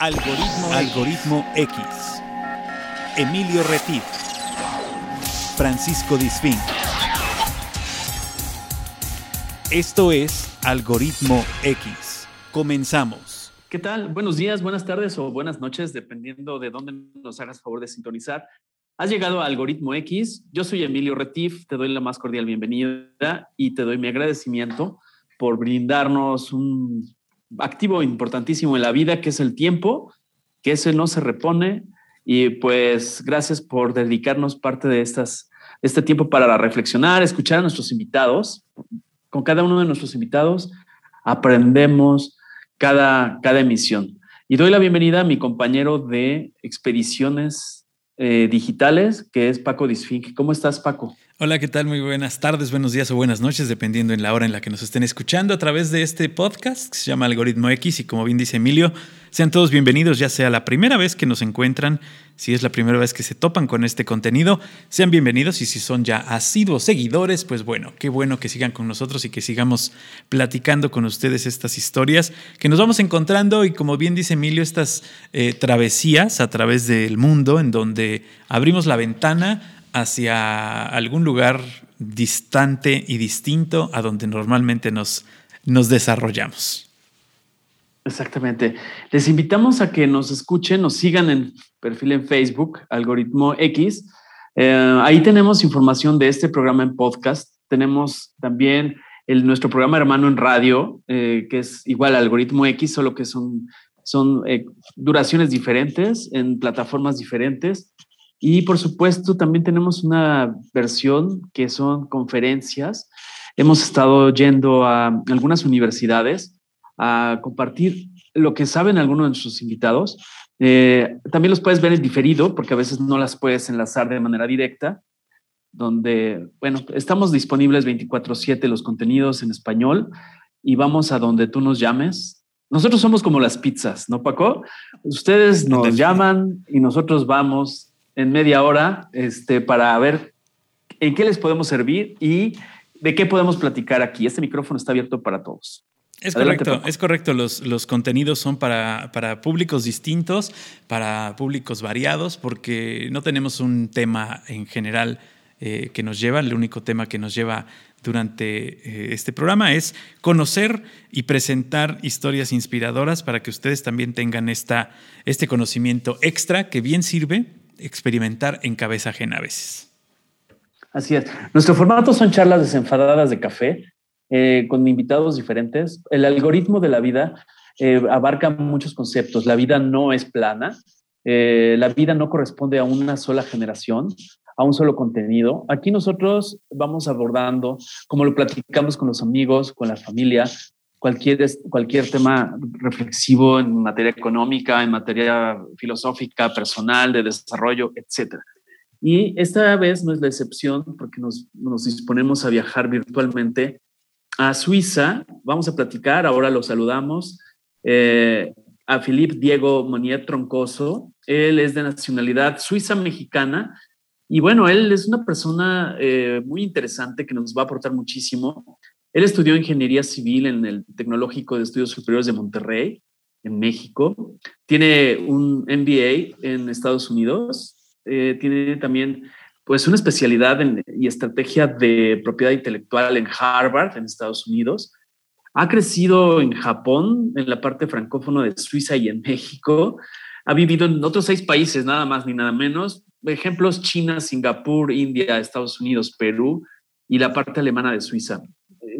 Algoritmo, Algoritmo X. Emilio Retif. Francisco Disfín. Esto es Algoritmo X. Comenzamos. ¿Qué tal? Buenos días, buenas tardes o buenas noches, dependiendo de dónde nos hagas favor de sintonizar. Has llegado a Algoritmo X. Yo soy Emilio Retif, te doy la más cordial bienvenida y te doy mi agradecimiento por brindarnos un activo importantísimo en la vida, que es el tiempo, que ese no se repone. Y pues gracias por dedicarnos parte de estas, este tiempo para reflexionar, escuchar a nuestros invitados. Con cada uno de nuestros invitados aprendemos cada, cada emisión. Y doy la bienvenida a mi compañero de expediciones eh, digitales, que es Paco Disfink. ¿Cómo estás, Paco? Hola, ¿qué tal? Muy buenas tardes, buenos días o buenas noches, dependiendo en la hora en la que nos estén escuchando a través de este podcast que se llama Algoritmo X. Y como bien dice Emilio, sean todos bienvenidos, ya sea la primera vez que nos encuentran, si es la primera vez que se topan con este contenido, sean bienvenidos. Y si son ya asiduos seguidores, pues bueno, qué bueno que sigan con nosotros y que sigamos platicando con ustedes estas historias que nos vamos encontrando. Y como bien dice Emilio, estas eh, travesías a través del mundo en donde abrimos la ventana hacia algún lugar distante y distinto a donde normalmente nos, nos desarrollamos. Exactamente. Les invitamos a que nos escuchen, nos sigan en perfil en Facebook, Algoritmo X. Eh, ahí tenemos información de este programa en podcast. Tenemos también el, nuestro programa hermano en radio, eh, que es igual Algoritmo X, solo que son, son eh, duraciones diferentes en plataformas diferentes. Y por supuesto, también tenemos una versión que son conferencias. Hemos estado yendo a algunas universidades a compartir lo que saben algunos de nuestros invitados. Eh, también los puedes ver en diferido, porque a veces no las puedes enlazar de manera directa, donde, bueno, estamos disponibles 24/7 los contenidos en español y vamos a donde tú nos llames. Nosotros somos como las pizzas, ¿no, Paco? Ustedes nos llaman y nosotros vamos en media hora este, para ver en qué les podemos servir y de qué podemos platicar aquí. Este micrófono está abierto para todos. Es correcto, es correcto. Los, los contenidos son para, para, públicos distintos, para públicos variados, porque no tenemos un tema en general eh, que nos lleva. El único tema que nos lleva durante eh, este programa es conocer y presentar historias inspiradoras para que ustedes también tengan esta, este conocimiento extra que bien sirve experimentar en cabeza ajena a veces. Así es. Nuestro formato son charlas desenfadadas de café eh, con invitados diferentes. El algoritmo de la vida eh, abarca muchos conceptos. La vida no es plana. Eh, la vida no corresponde a una sola generación, a un solo contenido. Aquí nosotros vamos abordando, como lo platicamos con los amigos, con la familia, cualquier, cualquier tema reflexivo en materia económica, en materia filosófica, personal, de desarrollo, etc. Y esta vez no es la excepción porque nos, nos disponemos a viajar virtualmente a Suiza. Vamos a platicar, ahora lo saludamos, eh, a Philippe Diego Monier Troncoso. Él es de nacionalidad suiza-mexicana y bueno, él es una persona eh, muy interesante que nos va a aportar muchísimo. Él estudió ingeniería civil en el Tecnológico de Estudios Superiores de Monterrey, en México. Tiene un MBA en Estados Unidos. Eh, tiene también pues una especialidad en, y estrategia de propiedad intelectual en Harvard, en Estados Unidos. Ha crecido en Japón, en la parte francófona de Suiza y en México. Ha vivido en otros seis países, nada más ni nada menos. Ejemplos, China, Singapur, India, Estados Unidos, Perú y la parte alemana de Suiza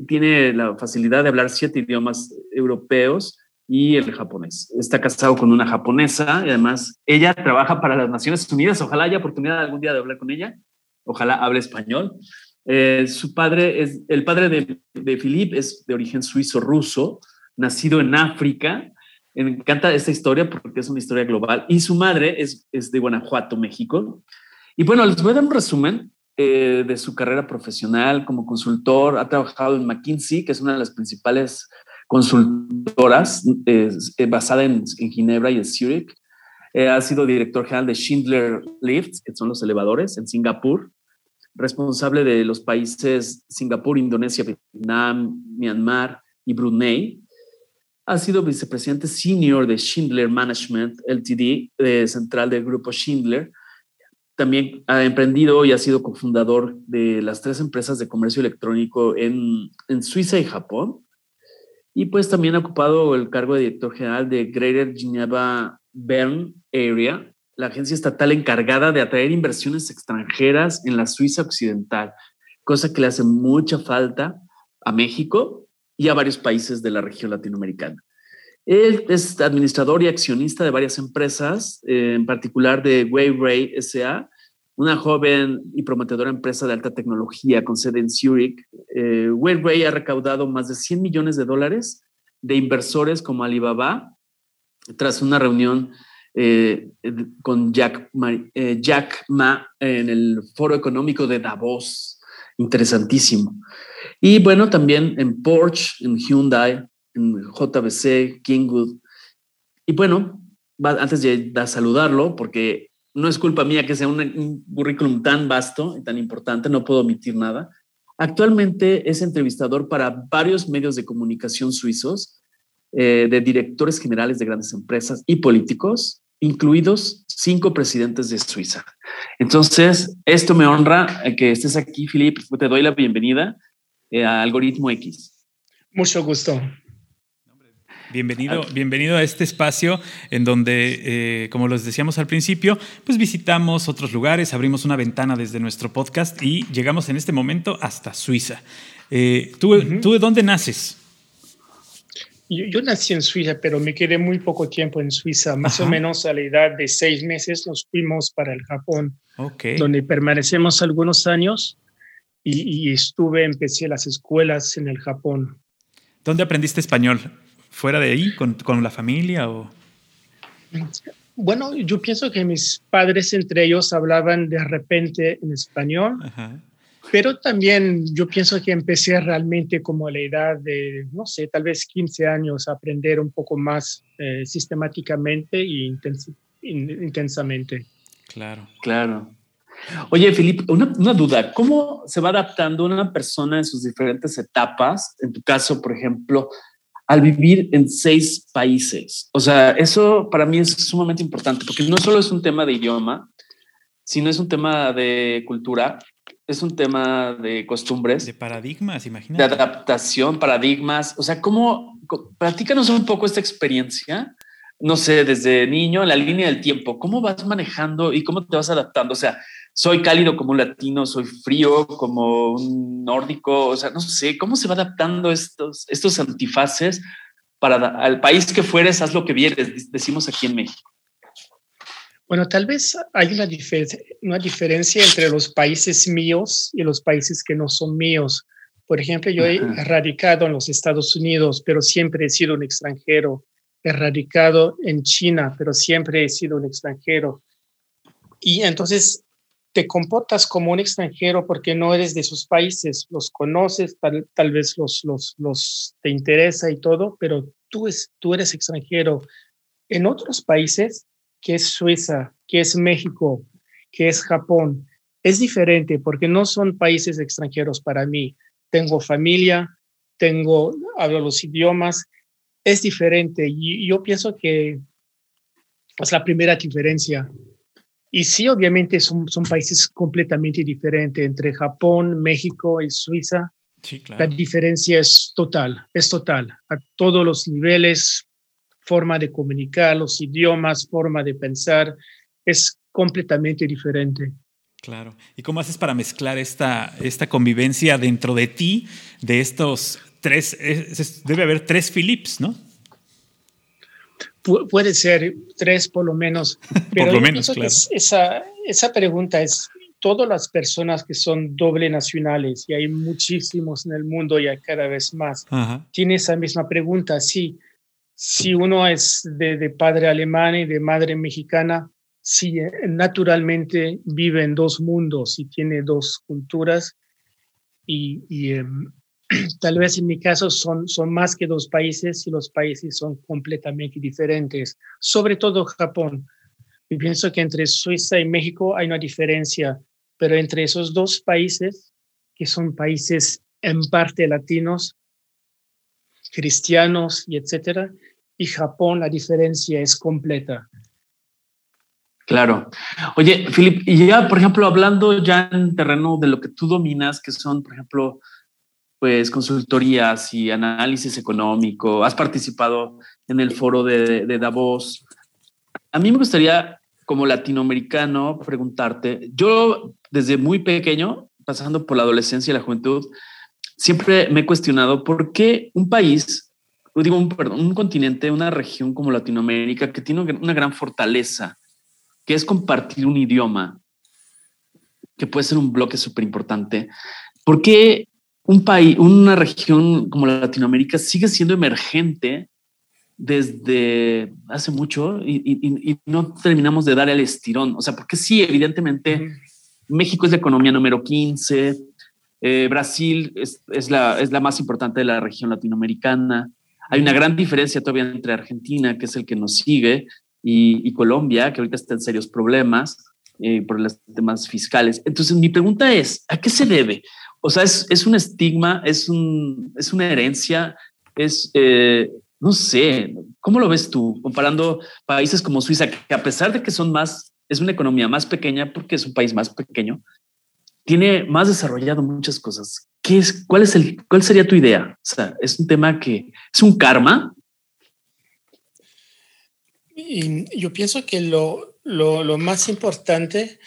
tiene la facilidad de hablar siete idiomas europeos y el japonés. Está casado con una japonesa y además ella trabaja para las Naciones Unidas. Ojalá haya oportunidad algún día de hablar con ella. Ojalá hable español. Eh, su padre es, el padre de, de Philippe es de origen suizo-ruso, nacido en África. Me encanta esta historia porque es una historia global. Y su madre es, es de Guanajuato, México. Y bueno, les voy a dar un resumen eh, de su carrera profesional como consultor. Ha trabajado en McKinsey, que es una de las principales consultoras eh, basada en, Ginebra y en Zurich. Eh, ha sido director general de Schindler Lifts, que son los elevadores, en Singapur. Responsable de los países Singapur, Indonesia, Vietnam, Myanmar y Brunei. ha sido vicepresidente senior de Schindler Management Ltd, de central del grupo Schindler. También ha emprendido y ha sido cofundador de las tres empresas de comercio electrónico en, Suiza y Japón. Y pues también ha ocupado el cargo de director general de Greater Geneva Bern Area, la agencia estatal encargada de atraer inversiones extranjeras en la Suiza occidental, cosa que le hace mucha falta a México y a varios países de la región latinoamericana. Él es administrador y accionista de varias empresas, eh, en particular de Wayray SA, una joven y prometedora empresa de alta tecnología con sede en Zurich. Eh, ha recaudado más de 100 millones de dólares de inversores como Alibaba tras una reunión eh, con Jack eh, Jack Ma en el Foro Económico de Davos. Interesantísimo. Y bueno, también en Porsche, en Hyundai, JBC, Kingwood. Y bueno, antes de, saludarlo, porque no es culpa mía que sea un, currículum tan vasto y tan importante, no puedo omitir nada. Actualmente es entrevistador para varios medios de comunicación suizos, eh, de directores generales de grandes empresas y políticos, incluidos cinco presidentes de Suiza. Entonces, esto me honra que estés aquí, Filip. Te doy la bienvenida eh, a Algoritmo X. Mucho gusto. Bienvenido, bienvenido a este espacio en donde, eh, como les decíamos al principio, pues visitamos otros lugares, abrimos una ventana desde nuestro podcast y llegamos en este momento hasta Suiza. Eh, ¿tú, ¿Tú de dónde naces? Yo, nací en Suiza, pero me quedé muy poco tiempo en Suiza. Más o menos a la edad de seis meses nos fuimos para el Japón, donde permanecemos algunos años y, estuve, empecé las escuelas en el Japón. ¿Dónde aprendiste español? ¿Fuera de ahí, con, con la familia o...? Bueno, yo pienso que mis padres entre ellos hablaban de repente en español, pero también yo pienso que empecé realmente como a la edad de, no sé, tal vez 15 años a aprender un poco más eh, sistemáticamente e intensamente. Claro. Claro. Oye, Felipe, una, duda, ¿cómo se va adaptando una persona en sus diferentes etapas? En tu caso, por ejemplo, al vivir en seis países. O sea, eso para mí es sumamente importante porque no solo es un tema de idioma, sino es un tema de cultura, es un tema de costumbres. De paradigmas, imagínate. De adaptación, paradigmas. O sea, ¿cómo? Platícanos un poco esta experiencia no sé, desde niño, en la línea del tiempo, ¿cómo vas manejando y cómo te vas adaptando? O sea, soy cálido como un latino, soy frío como un nórdico, o sea, no sé, ¿cómo se va adaptando estos, estos antifaces para al país que fueres, haz lo que vieres, decimos aquí en México? Bueno, tal vez hay una, una diferencia entre los países míos y los países que no son míos. Por ejemplo, yo he radicado en los Estados Unidos, pero siempre he sido un extranjero. He radicado en China, pero siempre he sido un extranjero. Y entonces te comportas como un extranjero porque no eres de esos países, los conoces, tal, vez los, los, los te interesa y todo, pero tú, es, tú eres extranjero. En otros países, que es Suiza, que es México, que es Japón, es diferente porque no son países extranjeros para mí. Tengo familia, tengo, hablo los idiomas, es diferente y yo pienso que es la primera diferencia y sí, obviamente son, son países completamente diferentes entre Japón, México y Suiza. Sí, claro. La diferencia es total, es total, a todos los niveles, forma de comunicar, los idiomas, forma de pensar, es completamente diferente. Claro. ¿Y cómo haces para mezclar esta, esta convivencia dentro de ti, de estos tres, debe haber tres Philips, ¿no? Puede ser tres por lo menos. Pero por lo menos, claro. esa, esa pregunta es, todas las personas que son doble nacionales, y hay muchísimos en el mundo ya cada vez más, tiene esa misma pregunta. Sí, si uno es de, padre alemán y de madre mexicana, sí, eh, naturalmente vive en dos mundos y tiene dos culturas. Y, y em, tal vez en mi caso son, son más que dos países y los países son completamente diferentes, sobre todo Japón. Y pienso que entre Suiza y México hay una diferencia, pero entre esos dos países, que son países en parte latinos, cristianos y etcétera. Y Japón, la diferencia es completa. Claro. Oye, Filip, y ya, por ejemplo, hablando ya en terreno de lo que tú dominas, que son, por ejemplo, pues consultorías y análisis económico, has participado en el foro de, de Davos. A mí me gustaría, como latinoamericano, preguntarte, yo desde muy pequeño, pasando por la adolescencia y la juventud, siempre me he cuestionado por qué un país, digo, un, perdón, un continente, una región como Latinoamérica, que tiene una gran fortaleza, que es compartir un idioma, que puede ser un bloque súper importante. ¿Por qué un país, una región como Latinoamérica sigue siendo emergente desde hace mucho y, no terminamos de dar el estirón? O sea, porque sí, evidentemente, México es la economía número 15, eh, Brasil es, es, la, es la más importante de la región latinoamericana. Hay una gran diferencia todavía entre Argentina, que es el que nos sigue, y, Colombia, que ahorita está en serios problemas eh, por los temas fiscales. Entonces, mi pregunta es, ¿a qué se debe? O sea, es, es un estigma, es, un, es una herencia, es, eh, no sé, ¿cómo lo ves tú comparando países como Suiza, que a pesar de que son más, es una economía más pequeña, porque es un país más pequeño, tiene más desarrollado muchas cosas. ¿Qué es, cuál, es el, ¿Cuál sería tu idea? O sea, es un tema que es un karma y yo pienso que lo, lo, más importante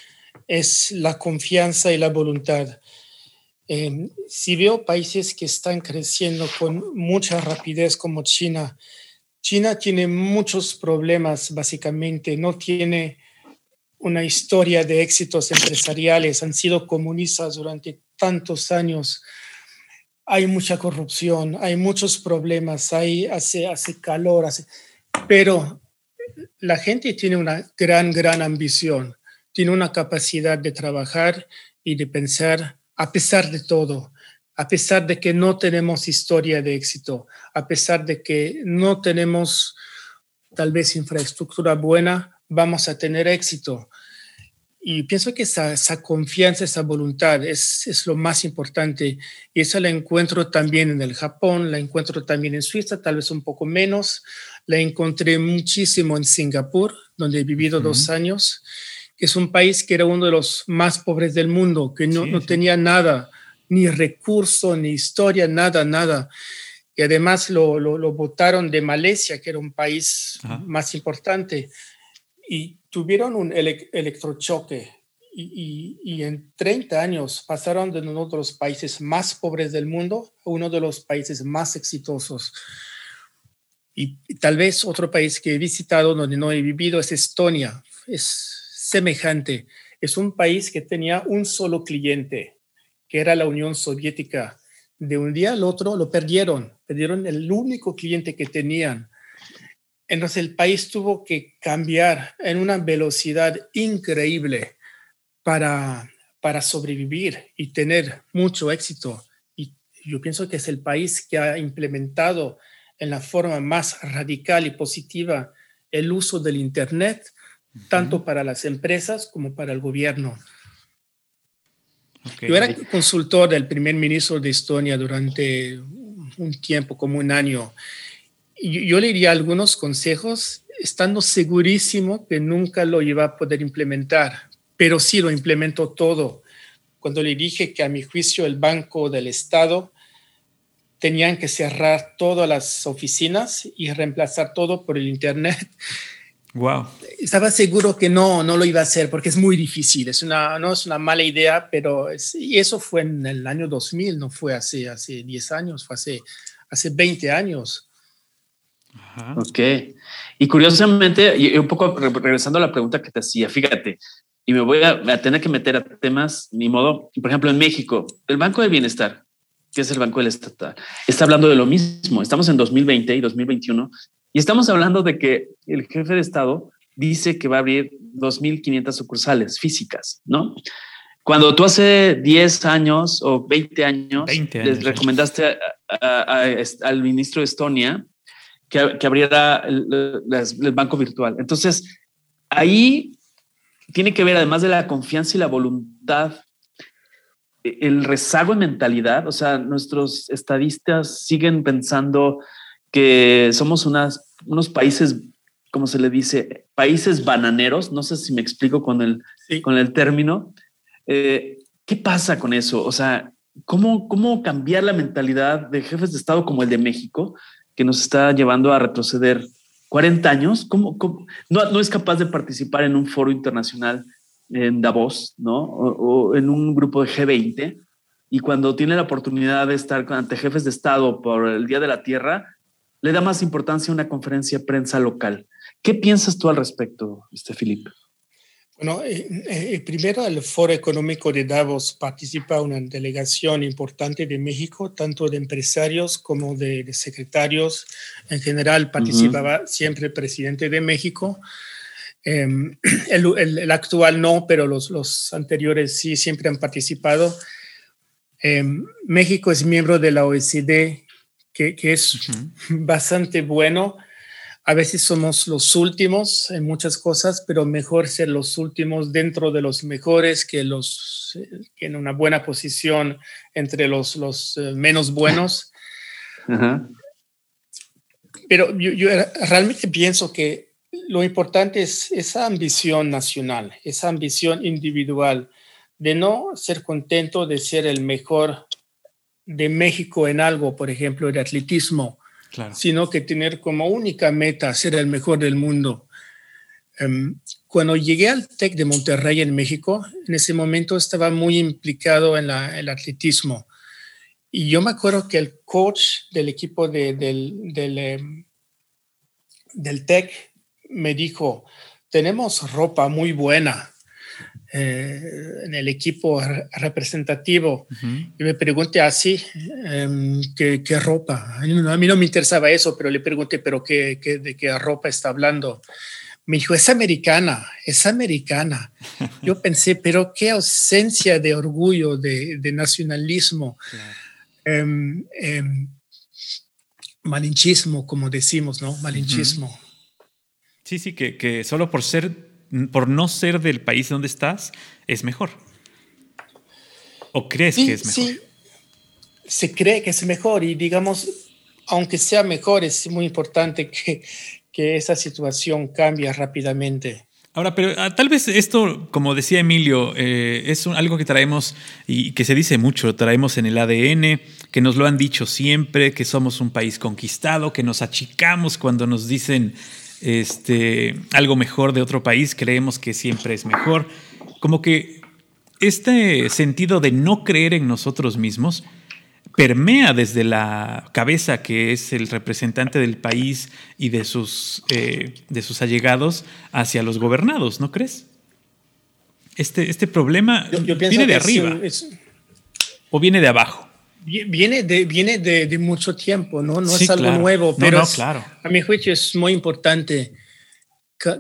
es la confianza y la voluntad. Em, si veo países que están creciendo con mucha rapidez como China, China tiene muchos problemas básicamente, no tiene una historia de éxitos empresariales, han sido comunistas durante tantos años, hay mucha corrupción, hay muchos problemas, hay, hace, hace calor, hace, pero la gente tiene una gran, gran ambición, tiene una capacidad de trabajar y de pensar a pesar de todo, a pesar de que no tenemos historia de éxito, a pesar de que no tenemos tal vez infraestructura buena, vamos a tener éxito. Y pienso que esa, confianza, esa voluntad es, es, lo más importante. Y esa la encuentro también en el Japón, la encuentro también en Suiza, tal vez un poco menos. La encontré muchísimo en Singapur, donde he vivido dos años, es un país que era uno de los más pobres del mundo, que no, no tenía nada, ni recurso, ni historia, nada, nada. Y además lo, lo, lo votaron de Malasia, que era un país más importante y tuvieron un electrochoque y, y, en 30 años pasaron de uno de los países más pobres del mundo a uno de los países más exitosos. Y, tal vez otro país que he visitado donde no he vivido es Estonia. Es semejante. Es un país que tenía un solo cliente, que era la Unión Soviética. De un día al otro lo perdieron. Perdieron el único cliente que tenían entonces el país tuvo que cambiar en una velocidad increíble para, para sobrevivir y tener mucho éxito. Y yo pienso que es el país que ha implementado en la forma más radical y positiva el uso del Internet, tanto para las empresas como para el gobierno. Yo era consultor del primer ministro de Estonia durante un tiempo, como un año, yo le diría algunos consejos, estando segurísimo que nunca lo iba a poder implementar, pero sí lo implementó todo. Cuando le dije que a mi juicio el Banco del Estado tenían que cerrar todas las oficinas y reemplazar todo por el Internet. Wow. Estaba seguro que no, no lo iba a hacer porque es muy difícil. Es una, no es una mala idea, pero y eso fue en el año 2000, no fue hace, hace 10 años, fue hace, hace 20 años. Ok. Y curiosamente, y un poco regresando a la pregunta que te hacía, fíjate, y me voy a, tener que meter a temas, ni modo, por ejemplo, en México, el Banco de Bienestar, que es el Banco del Estatal, está hablando de lo mismo. Estamos en 2020 y 2021 y estamos hablando de que el jefe de Estado dice que va a abrir 2.500 sucursales físicas, ¿no? Cuando tú hace 10 años o 20 años, les recomendaste al ministro de Estonia que, abriera el, banco virtual. Entonces, ahí tiene que ver, además de la confianza y la voluntad, el rezago en mentalidad, o sea, nuestros estadistas siguen pensando que somos unas, unos países, como se le dice, países bananeros, no sé si me explico con el, con el término. Eh, ¿Qué pasa con eso? O sea, ¿cómo, ¿cómo cambiar la mentalidad de jefes de Estado como el de México, que nos está llevando a retroceder 40 años? ¿Cómo, no, no es capaz de participar en un foro internacional en Davos, ¿no? O, en un grupo de G20. Y cuando tiene la oportunidad de estar ante jefes de Estado por el Día de la Tierra, le da más importancia a una conferencia de prensa local. ¿Qué piensas tú al respecto, este Felipe? Bueno, eh, eh, primero el Foro Económico de Davos participa una delegación importante de México, tanto de empresarios como de, secretarios. En general participaba siempre el presidente de México. Em, el, actual no, pero los, los, anteriores sí siempre han participado. Em, México es miembro de la OECD, que, que es bastante bueno. A veces somos los últimos en muchas cosas, pero mejor ser los últimos dentro de los mejores que los que en una buena posición entre los, los eh, menos buenos. Pero yo, yo realmente pienso que lo importante es esa ambición nacional, esa ambición individual de no ser contento de ser el mejor de México en algo, por ejemplo, de atletismo, sino que tener como única meta ser el mejor del mundo. Em, cuando llegué al TEC de Monterrey en México, en ese momento estaba muy implicado en el atletismo. Y yo me acuerdo que el coach del equipo del, del, em, del TEC me dijo, tenemos ropa muy buena eh, en el equipo representativo. Y me pregunté así, em, ¿qué, ropa? A mí no me interesaba eso, pero le pregunté, ¿pero qué, de qué ropa está hablando? Me dijo, es americana, es americana. Yo pensé, pero qué ausencia de orgullo, de, nacionalismo, em, em, malinchismo, como decimos, ¿no? Malinchismo. Sí, sí, que, solo por ser, por no ser del país donde estás, es mejor. ¿O crees que es mejor? Sí, se cree que es mejor y digamos, aunque sea mejor, es muy importante que, que esa situación cambie rápidamente. Ahora, pero ah, tal vez esto, como decía Emilio, eh, es algo que traemos y que se dice mucho, traemos en el ADN, que nos lo han dicho siempre, que somos un país conquistado, que nos achicamos cuando nos dicen este, algo mejor de otro país, creemos que siempre es mejor. Como que este sentido de no creer en nosotros mismos permea desde la cabeza que es el representante del país y de sus, eh, de sus allegados hacia los gobernados, ¿no crees? Este, este problema viene de arriba o viene de abajo. Viene de, viene de, mucho tiempo, ¿no? No es algo nuevo, pero claro. a mi juicio es muy importante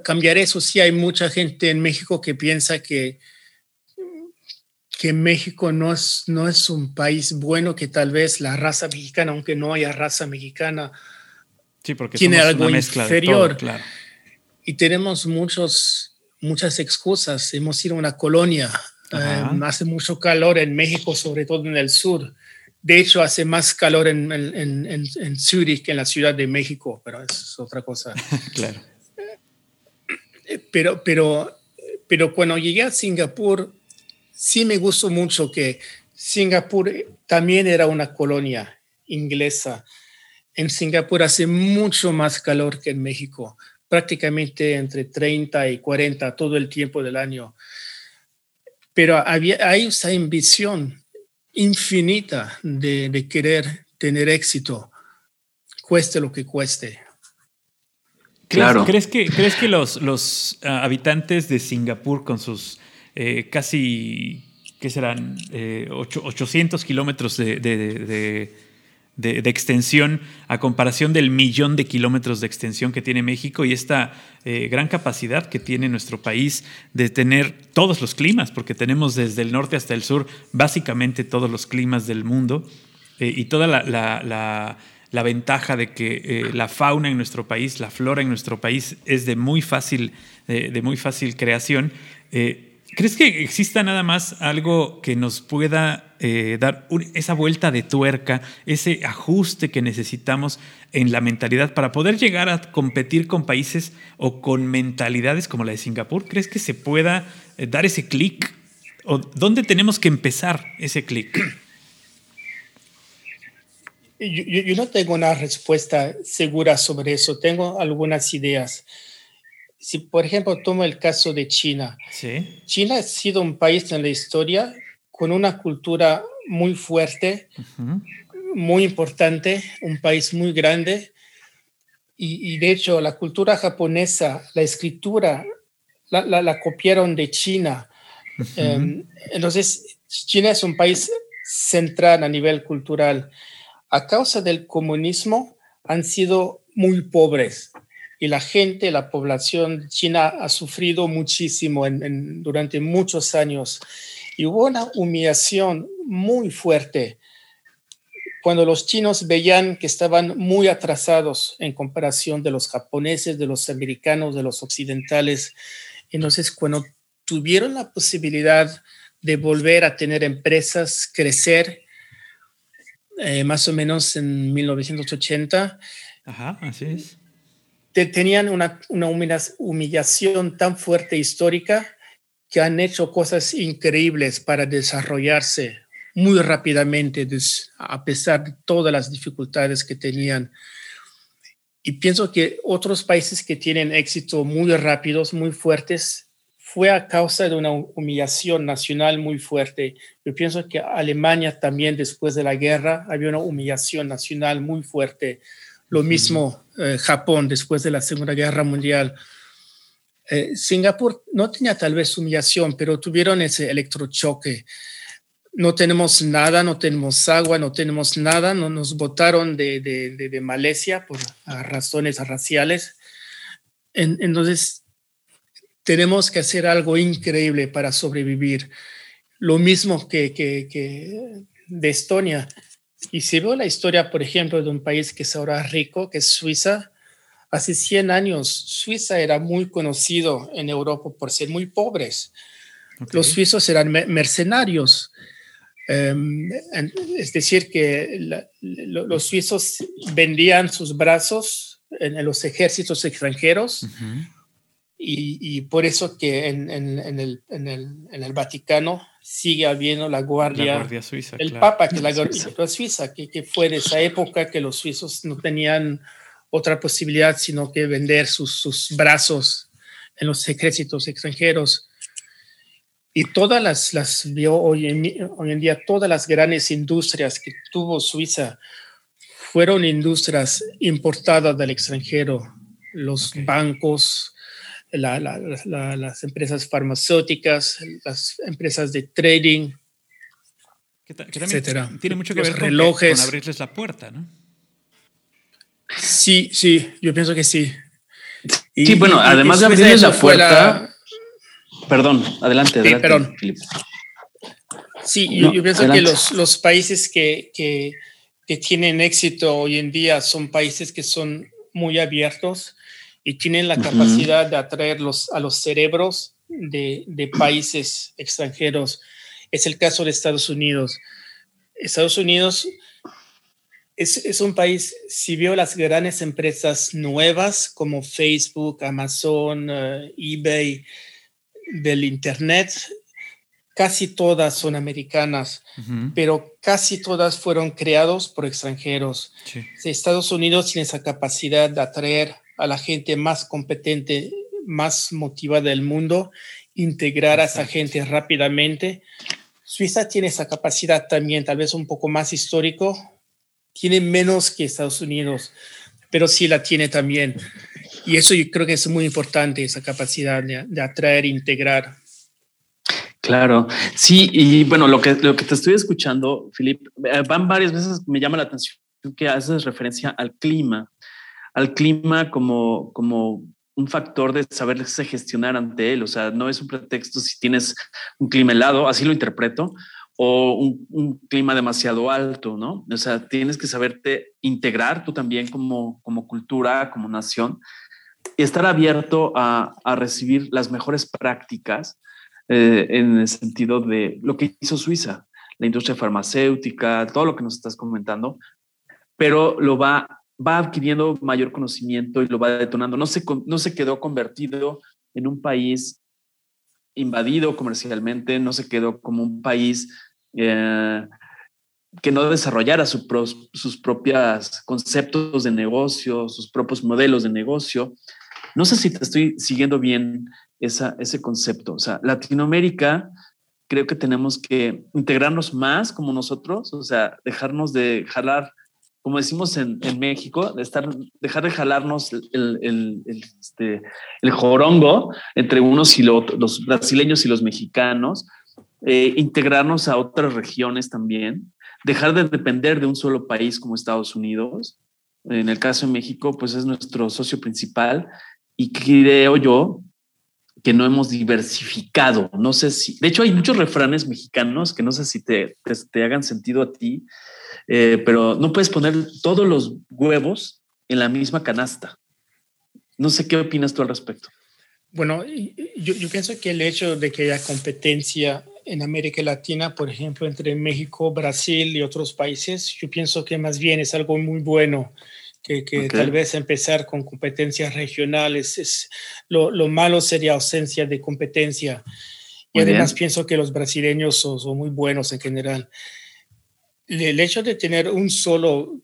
cambiar eso. Sí hay mucha gente en México que piensa que, que México no es, no es un país bueno, que tal vez la raza mexicana, aunque no haya raza mexicana, tiene algo inferior. claro. Y tenemos muchos, muchas excusas. Hemos ido a una colonia, eh, hace mucho calor en México, sobre todo en el sur. De hecho, hace más calor en, en, en, Zurich que en la Ciudad de México, pero es otra cosa. claro. Pero, pero, pero cuando llegué a Singapur, sí me gustó mucho que Singapur también era una colonia inglesa. En Singapur hace mucho más calor que en México, prácticamente entre 30 y 40 todo el tiempo del año. Pero había, hay esa ambición infinita de, querer tener éxito, cueste lo que cueste. Claro. ¿Crees que, ¿crees que los, los ah, habitantes de Singapur con sus eh, casi, ¿qué serán? 800 eh, kilómetros de de, extensión a comparación del millón de kilómetros de extensión que tiene México y esta eh, gran capacidad que tiene nuestro país de tener todos los climas, porque tenemos desde el norte hasta el sur básicamente todos los climas del mundo eh, y toda la, ventaja de que eh, la fauna en nuestro país, la flora en nuestro país es de muy fácil, de muy fácil creación. ¿Crees que exista nada más algo que nos pueda eh, dar esa vuelta de tuerca, ese ajuste que necesitamos en la mentalidad para poder llegar a competir con países o con mentalidades como la de Singapur? ¿Crees que se pueda eh, dar ese clic? ¿O dónde tenemos que empezar ese clic? Yo, no tengo una respuesta segura sobre eso, tengo algunas ideas. Si, por ejemplo, tomo el caso de China. China ha sido un país en la historia con una cultura muy fuerte, muy importante, un país muy grande. Y, de hecho, la cultura japonesa, la escritura, la, copiaron de China. Em, entonces, China es un país central a nivel cultural. A causa del comunismo han sido muy pobres. Y la gente, la población china ha sufrido muchísimo durante muchos años y hubo una humillación muy fuerte cuando los chinos veían que estaban muy atrasados en comparación de los japoneses, de los americanos, de los occidentales. Entonces, cuando tuvieron la posibilidad de volver a tener empresas, crecer, eh, más o menos en 1980. Ajá, así es. tenían una, una humillación tan fuerte histórica que han hecho cosas increíbles para desarrollarse muy rápidamente, a pesar de todas las dificultades que tenían. Y pienso que otros países que tienen éxito muy rápidos, muy fuertes, fue a causa de una humillación nacional muy fuerte. Yo pienso que Alemania también después de la guerra había una humillación nacional muy fuerte. Lo mismo eh, Japón después de la Segunda Guerra Mundial. Eh, Singapur no tenía tal vez humillación, pero tuvieron ese electrochoque. No tenemos nada, no tenemos agua, no tenemos nada. No nos votaron de, de, Malasia por razones raciales. entonces, tenemos que hacer algo increíble para sobrevivir. Lo mismo que, que, de Estonia. Y si veo la historia, por ejemplo, de un país que es ahora rico, que es Suiza, hace 100 años Suiza era muy conocido en Europa por ser muy pobres. Los suizos eran mercenarios. Em, es decir, que los suizos vendían sus brazos en, los ejércitos extranjeros y, por eso que en, en, en, el, en, el, Vaticano sigue habiendo la guardia, suiza, el Papa, que la guardia suiza, que, que, fue de esa época que los suizos no tenían otra posibilidad sino que vender sus, sus brazos en los ejércitos extranjeros. Y todas las, las hoy en, hoy en día, todas las grandes industrias que tuvo Suiza fueron industrias importadas del extranjero, los bancos, las empresas farmacéuticas, las empresas de trading, etcétera. Tiene mucho que ver con, relojes. con abrirles la puerta, ¿no? Sí, sí, yo pienso que sí. sí, bueno, además de abrirles la puerta. Perdón, adelante, adelante. perdón. Sí, yo, pienso que los, los países que, que, que tienen éxito hoy en día son países que son muy abiertos, y tienen la capacidad de atraer a los cerebros de, de, países extranjeros. Es el caso de Estados Unidos. Estados Unidos es, es, un país, si veo las grandes empresas nuevas como Facebook, Amazon, eh, eBay, del Internet, casi todas son americanas, pero casi todas fueron creados por extranjeros. Estados Unidos tiene esa capacidad de atraer a la gente más competente, más motivada del mundo, integrar a esa gente rápidamente. Suiza tiene esa capacidad también, tal vez un poco más histórico, tiene menos que Estados Unidos, pero sí la tiene también. Y eso yo creo que es muy importante, esa capacidad de, atraer, integrar. Claro, sí, y bueno, lo que, lo que te estoy escuchando, Filip, eh, van varias veces, me llama la atención que haces referencia al clima al clima como, como un factor de saberse gestionar ante él. O sea, no es un pretexto si tienes un clima helado, así lo interpreto, o un, clima demasiado alto, ¿no? O sea, tienes que saberte integrar tú también como, como cultura, como nación, y estar abierto a, a recibir las mejores prácticas eh, en el sentido de lo que hizo Suiza. la industria farmacéutica, todo lo que nos estás comentando, pero lo va, va adquiriendo mayor conocimiento y lo va detonando. No se, no se quedó convertido en un país invadido comercialmente, no se quedó como un país eh, que no desarrollara sus propios conceptos de negocio, sus propios modelos de negocio. No sé si te estoy siguiendo bien ese concepto. O sea, Latinoamérica creo que tenemos que integrarnos más como nosotros, o sea, dejarnos de jalar, como decimos en, México, de estar, dejar de jalarnos el, el, este, el jorongo entre unos y los brasileños y los mexicanos, eh, integrarnos a otras regiones también, dejar de depender de un solo país como Estados Unidos. En el caso de México, pues es nuestro socio principal y creo yo que no hemos diversificado. No sé si, de hecho hay muchos refranes mexicanos que no sé si te, te, hagan sentido a ti, eh, pero no puedes poner todos los huevos en la misma canasta. No sé qué opinas tú al respecto. Bueno, yo, yo pienso que el hecho de que haya competencia en América Latina, por ejemplo, entre México, Brasil y otros países, yo pienso que más bien es algo muy bueno que, tal vez empezar con competencias regionales. Es, lo, lo, malo sería ausencia de competencia. Y además pienso que los brasileños son, son, muy buenos en general. El hecho de tener un solo,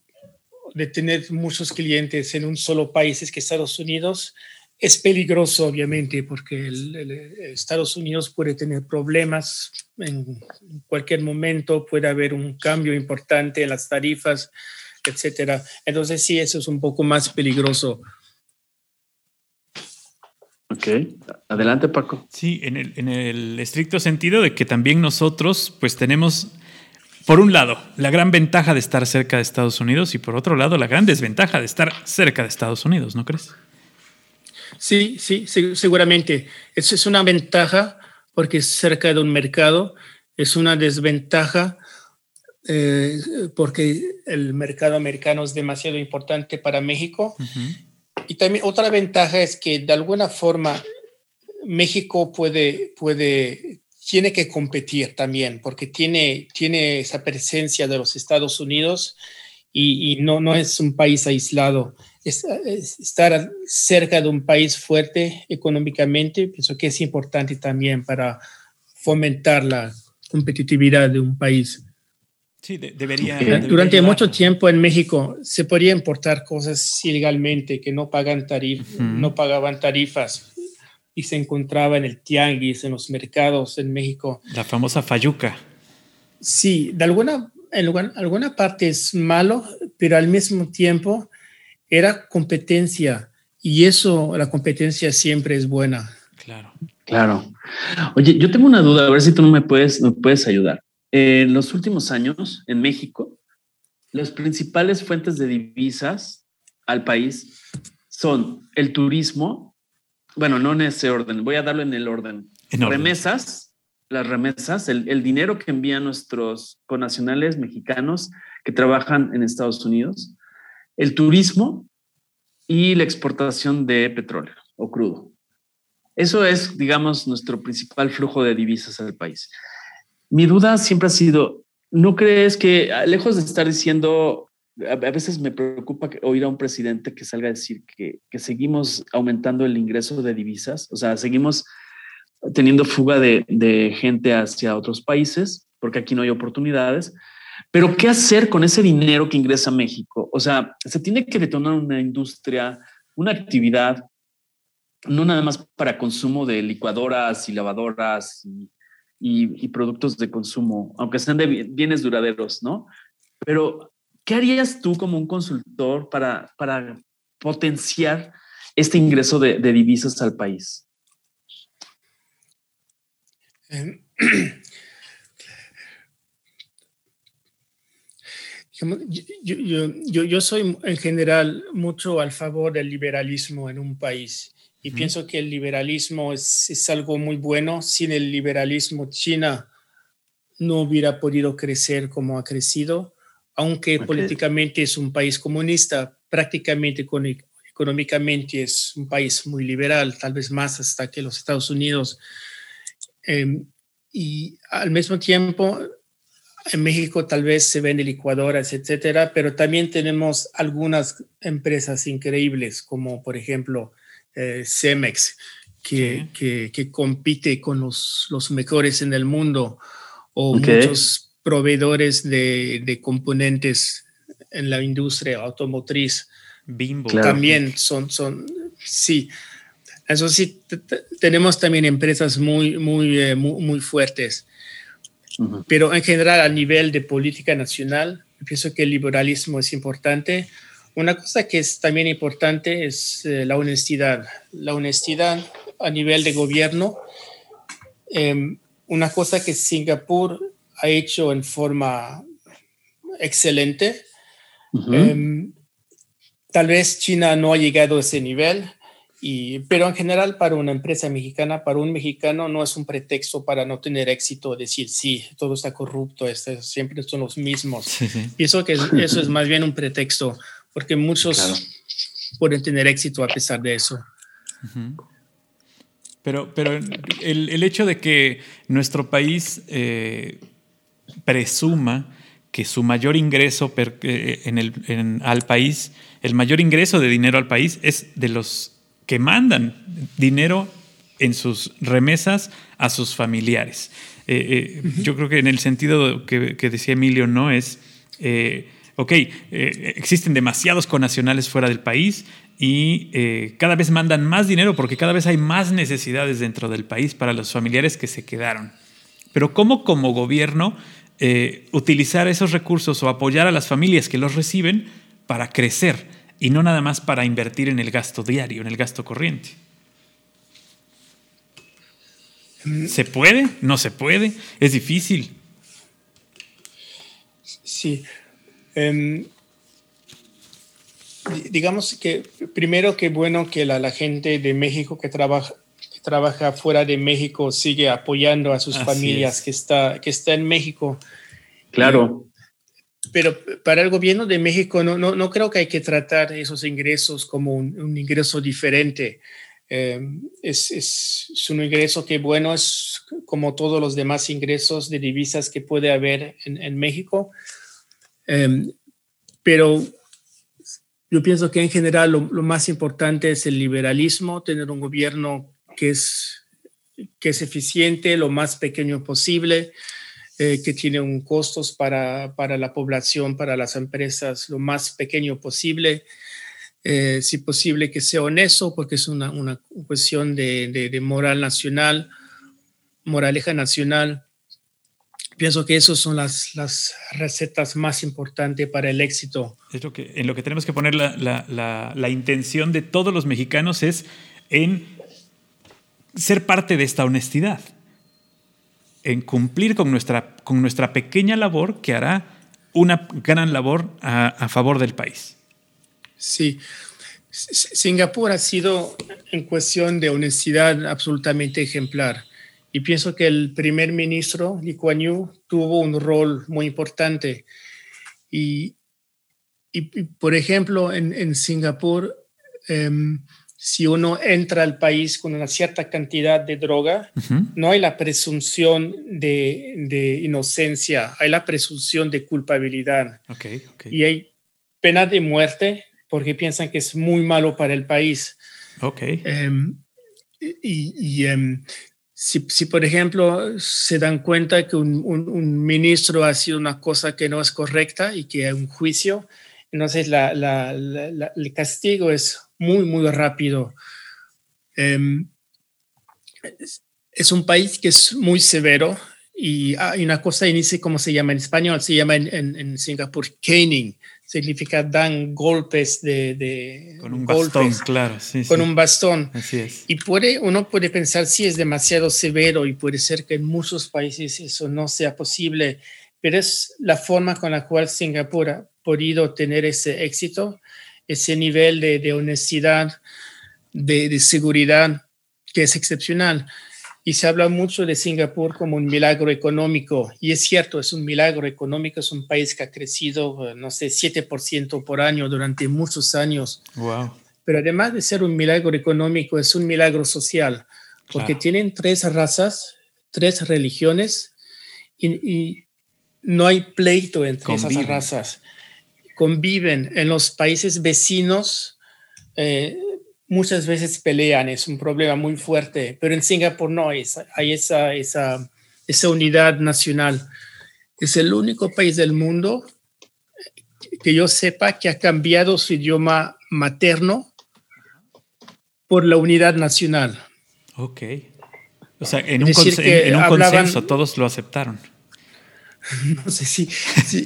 de tener muchos clientes en un solo país, es que Estados Unidos, es peligroso, obviamente, porque el, Estados Unidos puede tener problemas en cualquier momento, puede haber un cambio importante en las tarifas, etcétera. Entonces, sí, eso es un poco más peligroso. Ok, adelante Paco. Sí, en el, en el estricto sentido de que también nosotros pues tenemos, por un lado, la gran ventaja de estar cerca de Estados Unidos y por otro lado, la gran desventaja de estar cerca de Estados Unidos, ¿no crees? Sí, sí, seguramente. Eso es una ventaja porque es cerca de un mercado, es una desventaja eh, porque el mercado americano es demasiado importante para México. Y también otra ventaja es que de alguna forma México puede, puede, tiene que competir también porque tiene, tiene esa presencia de los Estados Unidos y, y no, no es un país aislado estar cerca de un país fuerte económicamente, pienso que es importante también para fomentar la competitividad de un país. Sí, debería, Durante mucho tiempo en México se podía importar cosas ilegalmente que no, pagan tarif no pagaban tarifas y se encontraba en el tianguis, en los mercados en México. La famosa fayuca. Sí, de alguna, en alguna parte es malo, pero al mismo tiempo era competencia y eso, la competencia siempre es buena. Claro. Claro. Oye, yo tengo una duda, a ver si tú no me puedes, me puedes ayudar. En los últimos años, en México, las principales fuentes de divisas al país son el turismo, bueno, no en ese orden, voy a darlo en el orden. remesas, las remesas, el, el, dinero que envían nuestros conacionales mexicanos que trabajan en Estados Unidos, el turismo y la exportación de petróleo o crudo. Eso es, digamos, nuestro principal flujo de divisas al país. Mi duda siempre ha sido, ¿no crees que, lejos de estar diciendo, a veces me preocupa oír a un presidente que salga a decir que, seguimos aumentando el ingreso de divisas, o sea, seguimos teniendo fuga de, de gente hacia otros países, porque aquí no hay oportunidades, pero ¿qué hacer con ese dinero que ingresa a México? O sea, se tiene que detonar una industria, una actividad, no nada más para consumo de licuadoras y lavadoras y, productos de consumo, aunque sean de bienes duraderos, ¿no? Pero, ¿qué harías tú como un consultor para, para potenciar este ingreso de, divisas al país? Yo, yo, yo, soy en general mucho al favor del liberalismo en un país y pienso que el liberalismo es, es, algo muy bueno. Sin el liberalismo, China no hubiera podido crecer como ha crecido, aunque políticamente es un país comunista, prácticamente económicamente es un país muy liberal, tal vez más hasta que los Estados Unidos. Em, y al mismo tiempo en México tal vez se venden licuadoras, etcétera, pero también tenemos algunas empresas increíbles, como por ejemplo eh, Cemex, que, que, compite con los, los, mejores en el mundo, o muchos proveedores de, de, componentes en la industria automotriz. Bimbo. También son, son, sí. Eso sí, tenemos también empresas muy, muy, eh, muy, muy fuertes. Pero en general, a nivel de política nacional, pienso que el liberalismo es importante. Una cosa que es también importante es eh, la honestidad. La honestidad a nivel de gobierno. Em, una cosa que Singapur ha hecho en forma excelente. Em, tal vez China no ha llegado a ese nivel, pero en general para una empresa mexicana, para un mexicano no es un pretexto para no tener éxito, decir, sí, todo está corrupto, este, siempre son los mismos. Pienso que eso es más bien un pretexto, porque muchos pueden tener éxito a pesar de eso. Pero, pero el, el, hecho de que nuestro país eh, presuma que su mayor ingreso eh, en el, en, al país, el mayor ingreso de dinero al país es de los que mandan dinero en sus remesas a sus familiares. Eh, eh, yo creo que en el sentido que, decía Emilio, ¿no? Es, eh, ok, existen demasiados conacionales fuera del país y cada vez mandan más dinero porque cada vez hay más necesidades dentro del país para los familiares que se quedaron. Pero ¿cómo como gobierno utilizar esos recursos o apoyar a las familias que los reciben para crecer? Y no nada más para invertir en el gasto diario, en el gasto corriente. ¿Se puede? ¿No se puede? ¿Es difícil? Sí. Em, digamos que primero que bueno que la, gente de México que trabaja, que trabaja fuera de México sigue apoyando a sus familias que está, que está en México. Claro pero para el gobierno de México no, no, no, creo que hay que tratar esos ingresos como un, ingreso diferente. Eh, es, es, un ingreso que, bueno, es como todos los demás ingresos de divisas que puede haber en, en México. Eh, pero yo pienso que en general lo, lo, más importante es el liberalismo, tener un gobierno que es, que es eficiente, lo más pequeño posible. Eh, que tiene un costos para, para, la población, para las empresas, lo más pequeño posible. Eh, si posible que sea honesto, porque es una, una cuestión de, de, moral nacional, moraleja nacional. Pienso que esas son las, las recetas más importantes para el éxito. Es lo que, en lo que tenemos que poner la, la, la intención de todos los mexicanos es en ser parte de esta honestidad en cumplir con nuestra, con nuestra pequeña labor que hará una gran labor a, favor del país. Sí. Singapur ha sido en cuestión de honestidad absolutamente ejemplar. Y pienso que el primer ministro, Lee Kuan Yew, tuvo un rol muy importante. Y, y, por ejemplo, en, en Singapur, em, si uno entra al país con una cierta cantidad de droga, no hay la presunción de, inocencia, hay la presunción de culpabilidad. Y hay pena de muerte porque piensan que es muy malo para el país. Em, y, em, si, por ejemplo, se dan cuenta que un, un, ministro ha sido una cosa que no es correcta y que hay un juicio, entonces la, el castigo es muy, muy rápido. Em, es un país que es muy severo y hay una cosa, inicia como se llama en español, se llama en, en, Singapur caning, significa dan golpes de... con un bastón, claro. con un bastón. Así es. Y puede, uno puede pensar si es demasiado severo y puede ser que en muchos países eso no sea posible, pero es la forma con la cual Singapur ha podido tener ese éxito ese nivel de, honestidad, de, seguridad que es excepcional. Y se habla mucho de Singapur como un milagro económico. Y es cierto, es un milagro económico. Es un país que ha crecido, no sé, 7% por año durante muchos años. Wow. Pero además de ser un milagro económico, es un milagro social, porque tienen tres razas, tres religiones y, no hay pleito entre esas razas. Conviven en los países vecinos. Eh, muchas veces pelean, es un problema muy fuerte, pero en Singapur no, hay esa, esa, esa unidad nacional. Es el único país del mundo que yo sepa que ha cambiado su idioma materno por la unidad nacional. Ok. O sea, en un, consenso todos lo aceptaron. No sé si.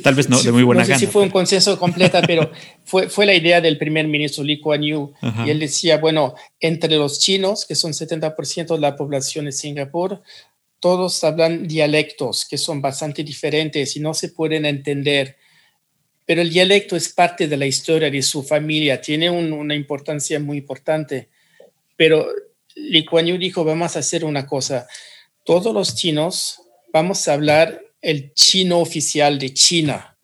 Tal vez no, de muy buena no sé si fue un consenso completa, pero fue, fue la idea del primer ministro Lee Kuan Yew. Y él decía: bueno, entre los chinos, que son 70% de la población de Singapur, todos hablan dialectos que son bastante diferentes y no se pueden entender. Pero el dialecto es parte de la historia de su familia, tiene una importancia muy importante. Pero Lee Kuan Yew dijo, vamos a hacer una cosa, todos los chinos vamos a hablar el chino oficial de China.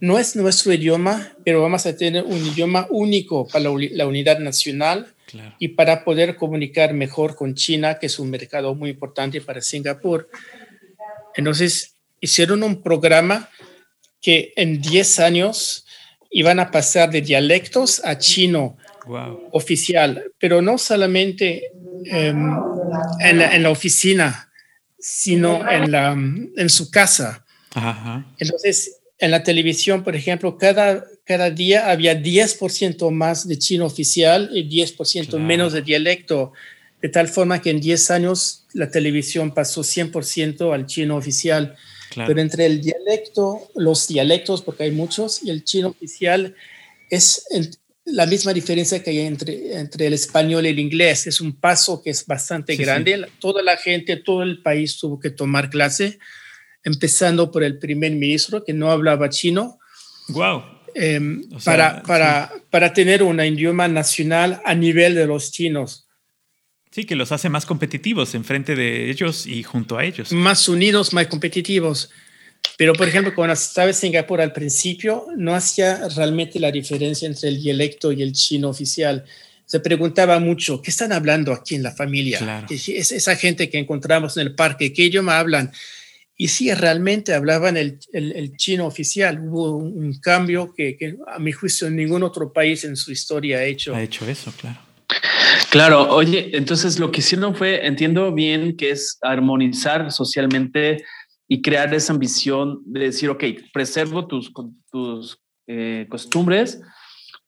No es nuestro idioma, pero vamos a tener un idioma único para la, unidad nacional y para poder comunicar mejor con China, que es un mercado muy importante para Singapur. Entonces, hicieron un programa que en 10 años iban a pasar de dialectos a chino oficial, pero no solamente em, en, la, oficina, sino en, la, en su casa. Entonces, en la televisión, por ejemplo, cada, cada día había 10% más de chino oficial y 10% menos de dialecto, de tal forma que en 10 años la televisión pasó 100% al chino oficial. Pero entre el dialecto, los dialectos, porque hay muchos, y el chino oficial, es la misma diferencia que hay entre, entre el español y el inglés. Es un paso que es bastante grande. Toda la gente, todo el país tuvo que tomar clase, empezando por el primer ministro que no hablaba chino. Wow. Em, para, para, para tener un idioma nacional a nivel de los chinos. Sí, que los hace más competitivos enfrente de ellos y junto a ellos. Más unidos, más competitivos. Pero, por ejemplo, cuando estaba en Singapur al principio, no hacía realmente la diferencia entre el dialecto y el chino oficial. Se preguntaba mucho, ¿qué están hablando aquí en la familia? Es esa gente que encontramos en el parque, ¿qué idioma hablan? Y sí, realmente hablaban el, el, chino oficial. Hubo un, cambio que, que, a mi juicio, ningún otro país en su historia ha hecho. Ha hecho eso, claro. Claro, oye, entonces lo que hicieron fue, entiendo bien que es armonizar socialmente y crear esa ambición de decir, ok, preservo tus, tus eh, costumbres,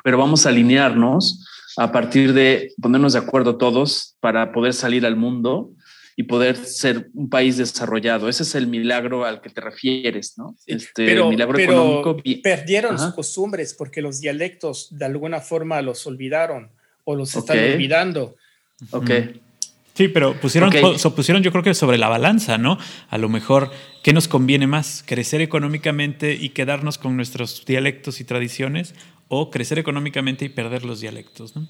pero vamos a alinearnos a partir de ponernos de acuerdo todos para poder salir al mundo y poder ser un país desarrollado. Ese es el milagro al que te refieres, ¿no? Este pero, milagro económico. Perdieron sus costumbres porque los dialectos de alguna forma los olvidaron o los están olvidando. Ok. Sí, pero pusieron, pusieron yo creo que sobre la balanza, ¿no? A lo mejor, ¿qué nos conviene más? ¿Crecer económicamente y quedarnos con nuestros dialectos y tradiciones? ¿O crecer económicamente y perder los dialectos, ¿no?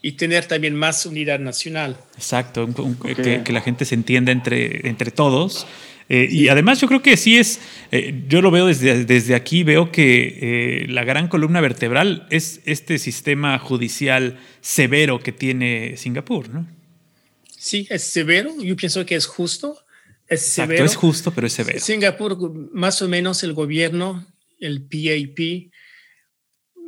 Y tener también más unidad nacional. Exacto, que, la gente se entienda entre, entre todos. Eh, y además yo creo que sí es, eh, yo lo veo desde, desde aquí, veo que eh, la gran columna vertebral es este sistema judicial severo que tiene Singapur, ¿no? Sí, es severo. Yo pienso que es justo. Es Exacto, severo. es justo, pero es severo. Singapur, más o menos el gobierno, el PAP,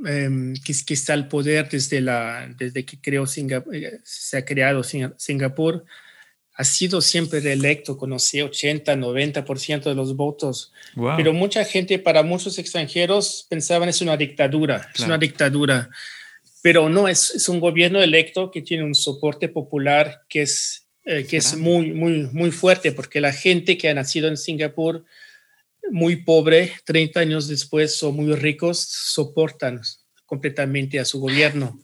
em, que, que, está al poder desde, la, desde que creó Singapur, eh, se ha creado Singapur, ha sido siempre reelecto con, no sé, 80, 90% de los votos. Pero mucha gente, para muchos extranjeros, pensaban es una dictadura, es una dictadura pero no, es, es, un gobierno electo que tiene un soporte popular que es, eh, que es muy, muy, muy fuerte, porque la gente que ha nacido en Singapur, muy pobre, 30 años después o muy ricos, soportan completamente a su gobierno.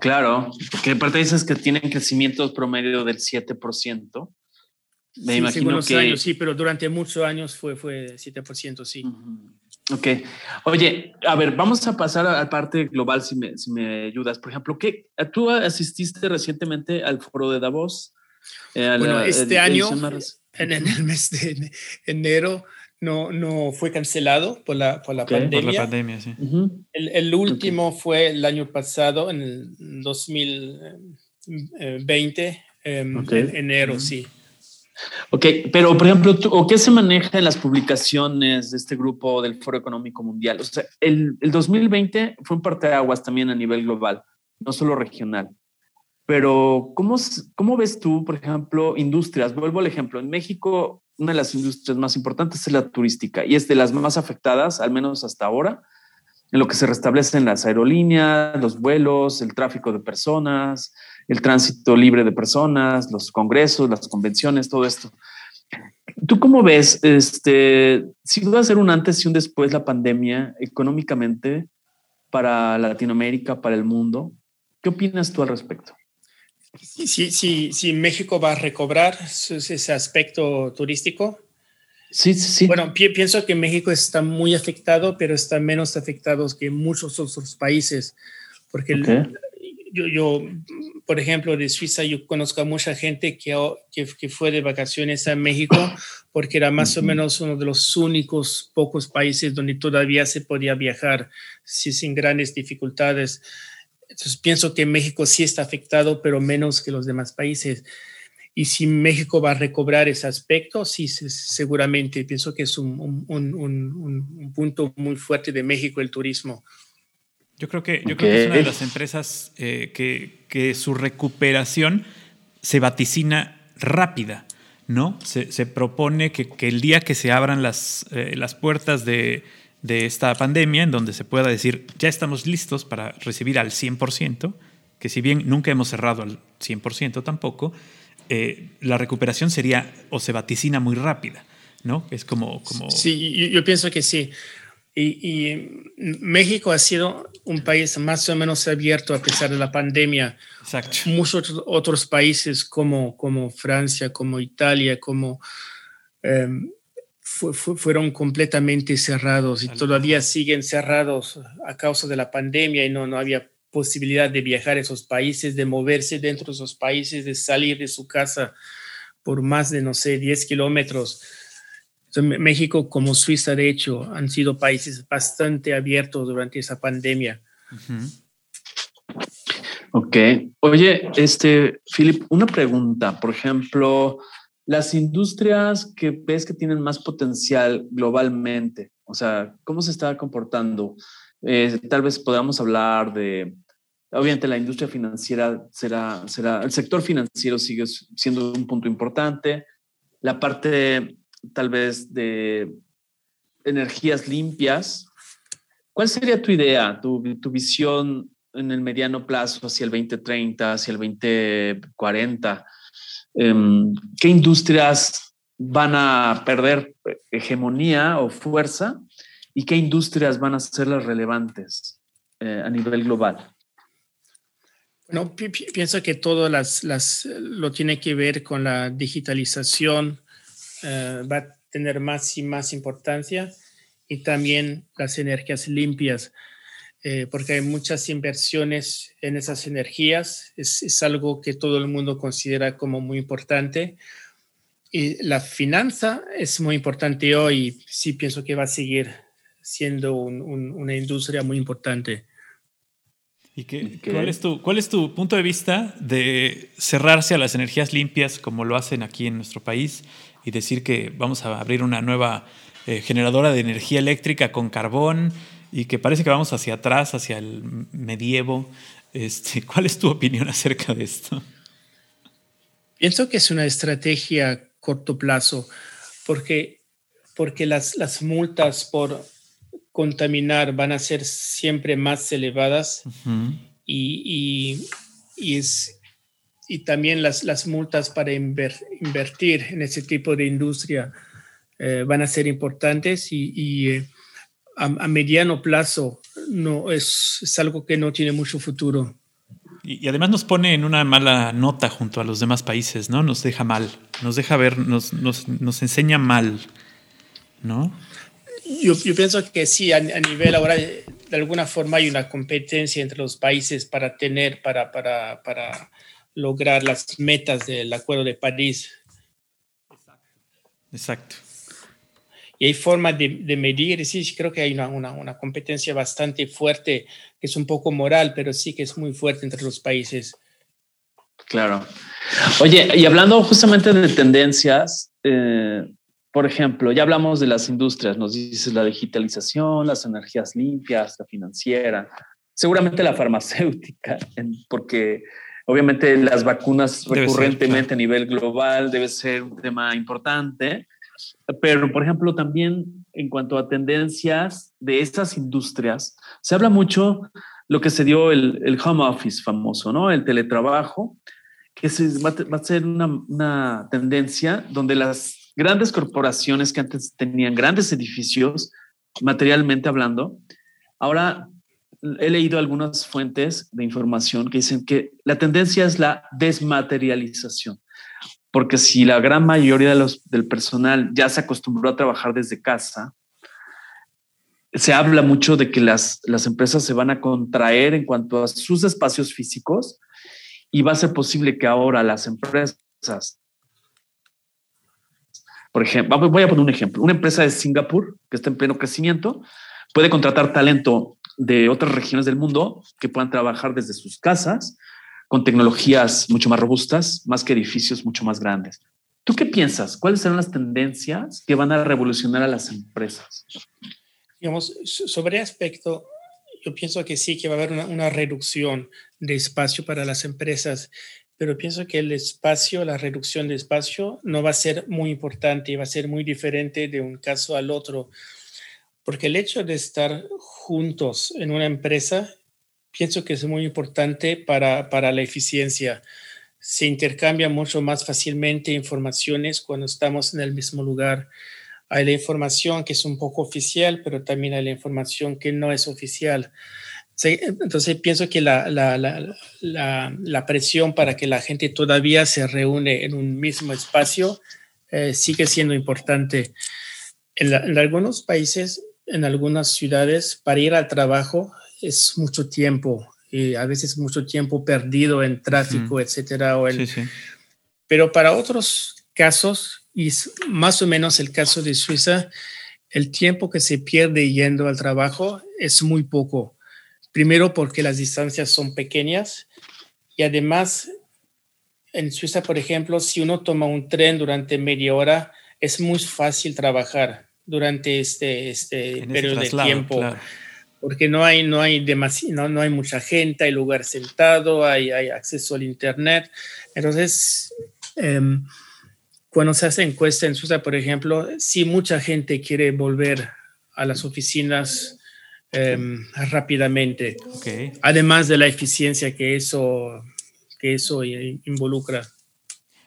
Claro, porque aparte dices que tienen crecimientos promedio del 7%. Me imagino que... años, sí, pero durante muchos años fue, fue 7%, sí. Ok. Oye, a ver, vamos a pasar a la parte global si me, si me ayudas. Por ejemplo, ¿qué, ¿tú asististe recientemente al foro de Davos? Eh, bueno, este año, en, el mes de enero, no, no fue cancelado por la, por la pandemia. Por la pandemia, sí. el, el, último fue el año pasado, en el 2020, em, en enero, sí. Ok, pero por ejemplo, ¿o qué se maneja en las publicaciones de este grupo del Foro Económico Mundial? O sea, el, el 2020 fue un parteaguas también a nivel global, no solo regional. Pero, ¿cómo, ¿cómo ves tú, por ejemplo, industrias? Vuelvo al ejemplo. En México, una de las industrias más importantes es la turística y es de las más afectadas, al menos hasta ahora, en lo que se restablecen las aerolíneas, los vuelos, el tráfico de personas, el tránsito libre de personas, los congresos, las convenciones, todo esto. ¿Tú cómo ves, este, si va a ser un antes y un después la pandemia económicamente para Latinoamérica, para el mundo? ¿Qué opinas tú al respecto? Sí, sí, sí, sí México va a recobrar ese aspecto turístico. Sí, sí, sí. Bueno, pienso que México está muy afectado, pero está menos afectado que muchos otros países, porque yo, yo, por ejemplo, de Suiza, yo conozco a mucha gente que, que, fue de vacaciones a México porque era más o menos uno de los únicos pocos países donde todavía se podía viajar sin grandes dificultades. Entonces pienso que México sí está afectado, pero menos que los demás países. Y si México va a recobrar ese aspecto, sí, seguramente. Pienso que es un, punto muy fuerte de México el turismo. Yo creo que, yo creo que es una de las empresas eh, que, su recuperación se vaticina rápida, ¿no? Se, propone que, el día que se abran las, eh, las puertas de, de, esta pandemia, en donde se pueda decir, ya estamos listos para recibir al 100%, que si bien nunca hemos cerrado al 100% tampoco, eh, la recuperación sería o se vaticina muy rápida, ¿no? Es como... como... Sí, yo, pienso que sí. Y, México ha sido un país más o menos abierto a pesar de la pandemia. Exacto. Muchos otros países como, como Francia, como Italia, como... Em, fueron completamente cerrados y todavía siguen cerrados a causa de la pandemia y no, no había posibilidad de viajar a esos países, de moverse dentro de esos países, de salir de su casa por más de, no sé, 10 kilómetros. México como Suiza, de hecho, han sido países bastante abiertos durante esa pandemia. Ok. Oye, este, Philip, una pregunta. Por ejemplo, las industrias que ves que tienen más potencial globalmente, o sea, ¿cómo se está comportando? Eh, tal vez podamos hablar de Obviamente la industria financiera será, será, el sector financiero sigue siendo un punto importante. La parte tal vez de energías limpias. ¿Cuál sería tu idea, tu, tu visión en el mediano plazo hacia el 2030, hacia el 2040? Em, ¿Qué industrias van a perder hegemonía o fuerza y qué industrias van a ser las relevantes eh, a nivel global? No, pienso que todo lo tiene que ver con la digitalización, eh, va a tener más y más importancia y también las energías limpias, eh, porque hay muchas inversiones en esas energías, es, es, algo que todo el mundo considera como muy importante. Y la finanza es muy importante hoy, y sí pienso que va a seguir siendo una industria muy importante. ¿Y qué, ¿cuál, es tu, cuál es tu punto de vista de cerrarse a las energías limpias como lo hacen aquí en nuestro país y decir que vamos a abrir una nueva eh, generadora de energía eléctrica con carbón y que parece que vamos hacia atrás, hacia el medievo? Este, ¿Cuál es tu opinión acerca de esto? Pienso que es una estrategia a corto plazo porque, porque las, las multas por contaminar van a ser siempre más elevadas y, y, es, y también las, las multas para invertir en ese tipo de industria eh, van a ser importantes y, eh, a, mediano plazo no es, es, algo que no tiene mucho futuro. Y, además nos pone en una mala nota junto a los demás países, ¿no? Nos deja mal, nos deja ver, nos, nos, nos enseña mal, ¿no? Yo, yo, pienso que sí, a, nivel ahora, de alguna forma hay una competencia entre los países para tener, para, para, para lograr las metas del Acuerdo de París. Exacto. Y hay formas de, de, medir, sí, creo que hay una, una, una, competencia bastante fuerte, que es un poco moral, pero sí que es muy fuerte entre los países. Claro. Oye, y hablando justamente de tendencias, eh, por ejemplo, ya hablamos de las industrias, nos dices la digitalización, las energías limpias, la financiera, seguramente la farmacéutica, porque obviamente las vacunas recurrentemente a nivel global debe ser un tema importante, pero por ejemplo también en cuanto a tendencias de estas industrias, se habla mucho lo que se dio el, el home office famoso, ¿no? El teletrabajo, que va, a ser una, una tendencia donde las grandes corporaciones que antes tenían grandes edificios, materialmente hablando, ahora he leído algunas fuentes de información que dicen que la tendencia es la desmaterialización, porque si la gran mayoría de los, del personal ya se acostumbró a trabajar desde casa, se habla mucho de que las, las empresas se van a contraer en cuanto a sus espacios físicos y va a ser posible que ahora las empresas, por ejemplo, voy a poner un ejemplo, una empresa de Singapur que está en pleno crecimiento puede contratar talento de otras regiones del mundo que puedan trabajar desde sus casas con tecnologías mucho más robustas, más que edificios mucho más grandes. ¿Tú qué piensas? ¿Cuáles serán las tendencias que van a revolucionar a las empresas? Digamos, sobre aspecto, yo pienso que sí, que va a haber una, una, reducción de espacio para las empresas, pero pienso que el espacio, la reducción de espacio no va a ser muy importante y va a ser muy diferente de un caso al otro, porque el hecho de estar juntos en una empresa, pienso que es muy importante para, para la eficiencia. Se intercambia mucho más fácilmente informaciones cuando estamos en el mismo lugar hay la información que es un poco oficial, pero también hay la información que no es oficial. Entonces pienso que la, la, la, la presión para que la gente todavía se reúne en un mismo espacio eh, sigue siendo importante. En, en, algunos países, en algunas ciudades, para ir al trabajo es mucho tiempo y a veces mucho tiempo perdido en tráfico, etcétera. O sí, sí. Pero para otros casos, y es más o menos el caso de Suiza, el tiempo que se pierde yendo al trabajo es muy poco. Primero porque las distancias son pequeñas y además en Suiza, por ejemplo, si uno toma un tren durante media hora, es muy fácil trabajar durante este, este periodo de tiempo. Porque no hay, no, hay no, no hay mucha gente, hay lugar sentado, hay, hay acceso al Internet. Entonces, eh, cuando se hace encuesta en Suiza, por ejemplo, si mucha gente quiere volver a las oficinas em, rápidamente, además de la eficiencia que eso, que eso involucra.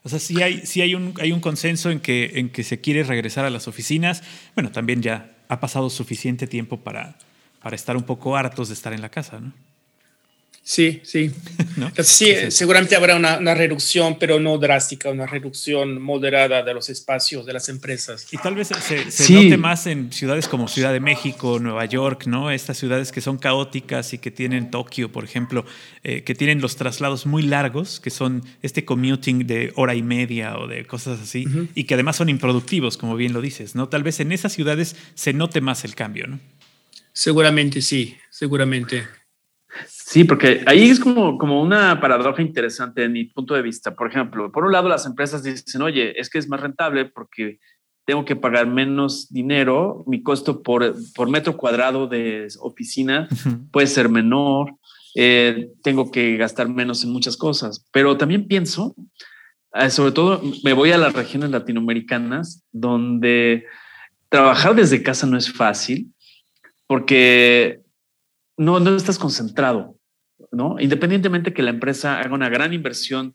O sea, sí hay, sí hay, un, hay un consenso en que, en que se quiere regresar a las oficinas. Bueno, también ya ha pasado suficiente tiempo para, para estar un poco hartos de estar en la casa, ¿no? Sí, sí. Sí, seguramente habrá una, una, reducción, pero no drástica, una reducción moderada de los espacios de las empresas. Y tal vez se, se note más en ciudades como Ciudad de México, Nueva York, ¿no? Estas ciudades que son caóticas y que tienen Tokio, por ejemplo, eh, que tienen los traslados muy largos, que son este commuting de hora y media o de cosas así, y que además son improductivos, como bien lo dices, ¿no? Tal vez en esas ciudades se note más el cambio, ¿no? Seguramente sí, seguramente. Sí, porque ahí es como, como una paradoja interesante en mi punto de vista. Por ejemplo, por un lado las empresas dicen, oye, es que es más rentable porque tengo que pagar menos dinero, mi costo por, por metro cuadrado de oficina puede ser menor, eh, tengo que gastar menos en muchas cosas, pero también pienso, eh, sobre todo me voy a las regiones latinoamericanas donde trabajar desde casa no es fácil porque no, no estás concentrado, ¿no? Independientemente que la empresa haga una gran inversión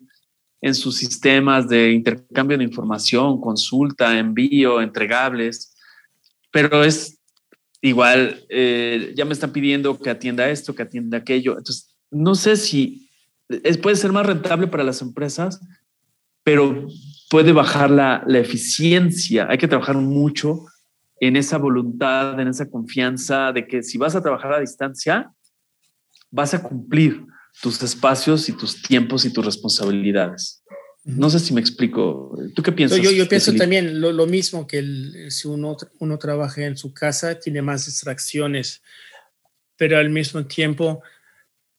en sus sistemas de intercambio de información, consulta, envío, entregables, pero es igual, eh, ya me están pidiendo que atienda esto, que atienda aquello. Entonces, no sé si es, puede ser más rentable para las empresas, pero puede bajar la, la eficiencia. Hay que trabajar mucho en esa voluntad, en esa confianza de que si vas a trabajar a distancia, vas a cumplir tus espacios y tus tiempos y tus responsabilidades. No sé si me explico. ¿Tú qué piensas? Yo, yo pienso también lo, lo, mismo que el, si uno, uno trabaja en su casa, tiene más distracciones, pero al mismo tiempo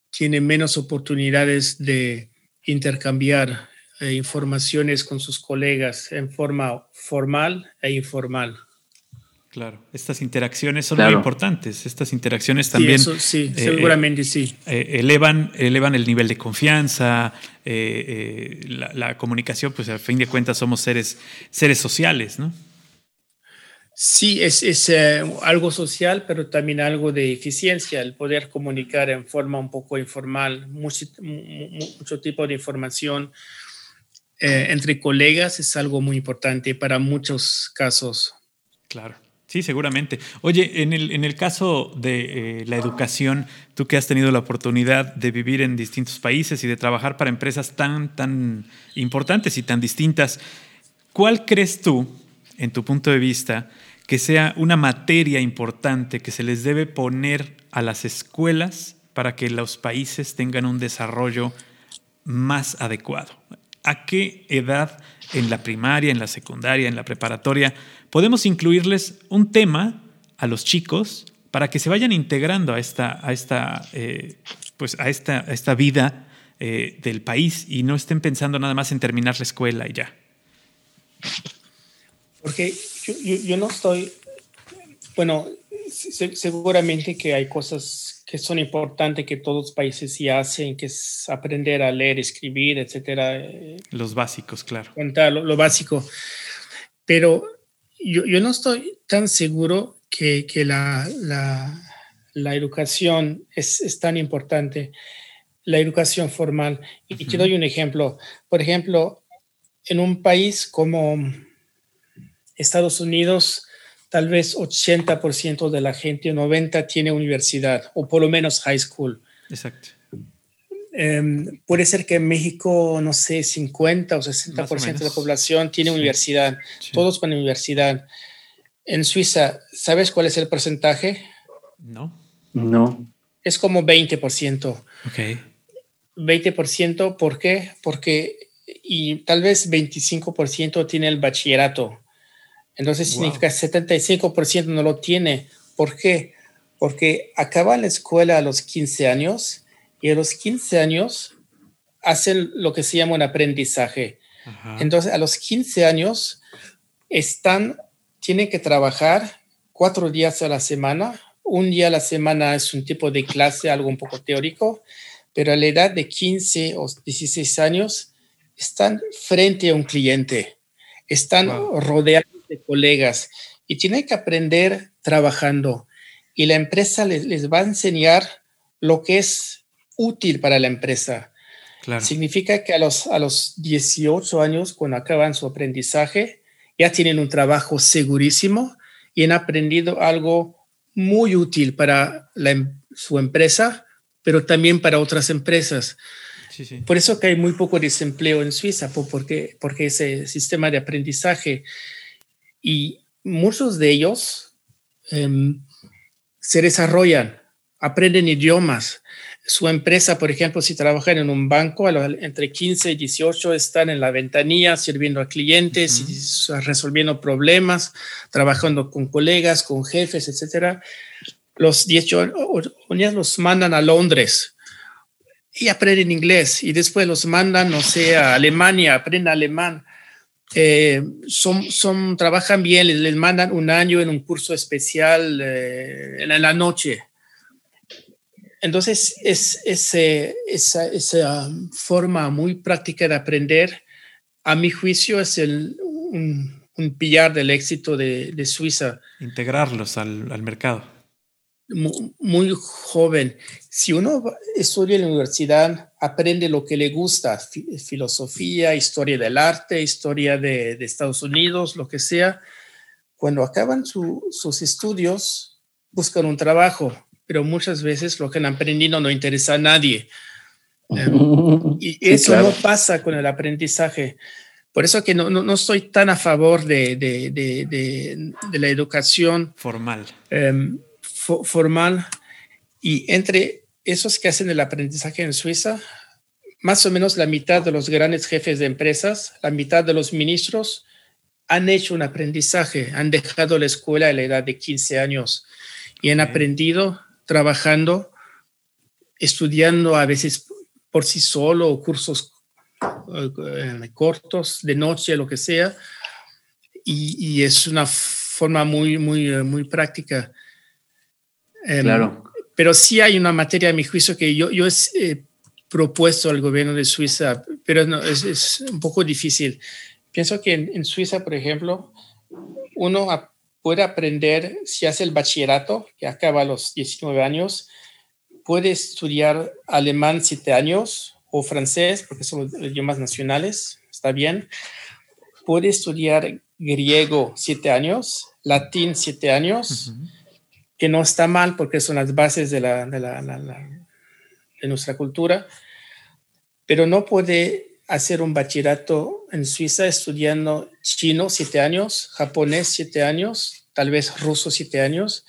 tiene menos oportunidades de, intercambiar eh, informaciones con sus colegas en forma formal e informal. Claro, estas interacciones son muy importantes. Estas interacciones también. Sí, sí eh, seguramente sí. Eh, elevan, elevan el nivel de confianza, la, la, comunicación, pues al fin de cuentas somos seres, seres sociales, ¿no? Sí, es, es eh, algo social, pero también algo de eficiencia, el poder comunicar en forma un poco informal, mucho, mucho tipo de información eh, entre colegas es algo muy importante para muchos casos. Claro. Sí, seguramente. Oye, en el, en el caso de eh, la educación, tú que has tenido la oportunidad de vivir en distintos países y de trabajar para empresas tan, tan importantes y tan distintas, ¿cuál crees tú en tu punto de vista, que sea una materia importante que se les debe poner a las escuelas para que los países tengan un desarrollo más adecuado? ¿A qué edad en la primaria, en la secundaria, en la preparatoria podemos incluirles un tema a los chicos para que se vayan integrando a esta, a esta, eh, pues a esta, esta vida eh, del país y no estén pensando nada más en terminar la escuela y ya? Porque yo, yo, no estoy, bueno, seguramente que hay cosas que son importantes que todos los países sí hacen, que es aprender a leer, escribir, etcétera. Eh, los básicos, claro. Contar lo, básico. Pero yo, yo, no estoy tan seguro que, que la, la, la, educación es, es, tan importante, la educación formal. Y te doy un ejemplo. Por ejemplo, en un país como Estados Unidos, tal vez 80% de la gente, 90% tiene universidad o por lo menos high school. Exacto. Em, puede ser que en México, no sé, 50 o 60% de la población tiene universidad. Todos van a universidad. En Suiza, ¿sabes cuál es el porcentaje? No. No. Es como 20%. Ok. 20%, ¿por qué? Porque, y tal vez 25% tiene el bachillerato. Entonces significa 75% no lo tiene. ¿Por qué? Porque acaba la escuela a los 15 años y a los 15 años hacen lo que se llama un aprendizaje. Entonces a los 15 años están, tienen que trabajar cuatro días a la semana. Un día a la semana es un tipo de clase, algo un poco teórico, pero a la edad de 15 o 16 años están frente a un cliente, están rodeados de colegas y tienen que aprender trabajando. Y la empresa les, va a enseñar lo que es útil para la empresa. Significa que a los, a los 18 años, cuando acaban su aprendizaje, ya tienen un trabajo segurísimo y han aprendido algo muy útil para em, su empresa, pero también para otras empresas. Por eso que hay muy poco desempleo en Suiza, porque, porque ese sistema de aprendizaje y muchos de ellos em, se desarrollan, aprenden idiomas. Su empresa, por ejemplo, si trabajan en un banco, entre 15 y 18 están en la ventanilla sirviendo a clientes, resolviendo problemas, trabajando con colegas, con jefes, etcétera. Los 18 años los mandan a Londres y aprenden inglés y después los mandan, no sé, a Alemania, aprenden alemán eh, son, son, trabajan bien, les, mandan un año en un curso especial eh, en la noche. Entonces, es, esa, esa, forma muy práctica de aprender, a mi juicio, es el, un, un pillar del éxito de, de Suiza. Integrarlos al, al mercado. Muy, muy, joven. Si uno estudia en la universidad, aprende lo que le gusta, filosofía, historia del arte, historia de, Estados Unidos, lo que sea. Cuando acaban sus estudios, buscan un trabajo, pero muchas veces lo que han aprendido no interesa a nadie. Em, y eso no pasa con el aprendizaje. Por eso que no, no, estoy tan a favor de, de, de, la educación formal. Em, formal. Y entre esos que hacen el aprendizaje en Suiza, más o menos la mitad de los grandes jefes de empresas, la mitad de los ministros han hecho un aprendizaje, han dejado la escuela a la edad de 15 años y han aprendido trabajando, estudiando a veces por sí solo o cursos eh, cortos, de noche, lo que sea, y, es una forma muy, muy, muy práctica. Em, claro. Pero sí hay una materia, a mi juicio, que yo, yo he propuesto al gobierno de Suiza, pero no, es, es un poco difícil. Pienso que en, en Suiza, por ejemplo, uno puede aprender, si hace el bachillerato, que acaba a los 19 años, puede estudiar alemán siete años o francés, porque son los idiomas nacionales, está bien. Puede estudiar griego siete años, latín siete años, que no está mal porque son las bases de, la, de, la, de nuestra cultura, pero no puede hacer un bachillerato en Suiza estudiando chino siete años, japonés siete años, tal vez ruso siete años,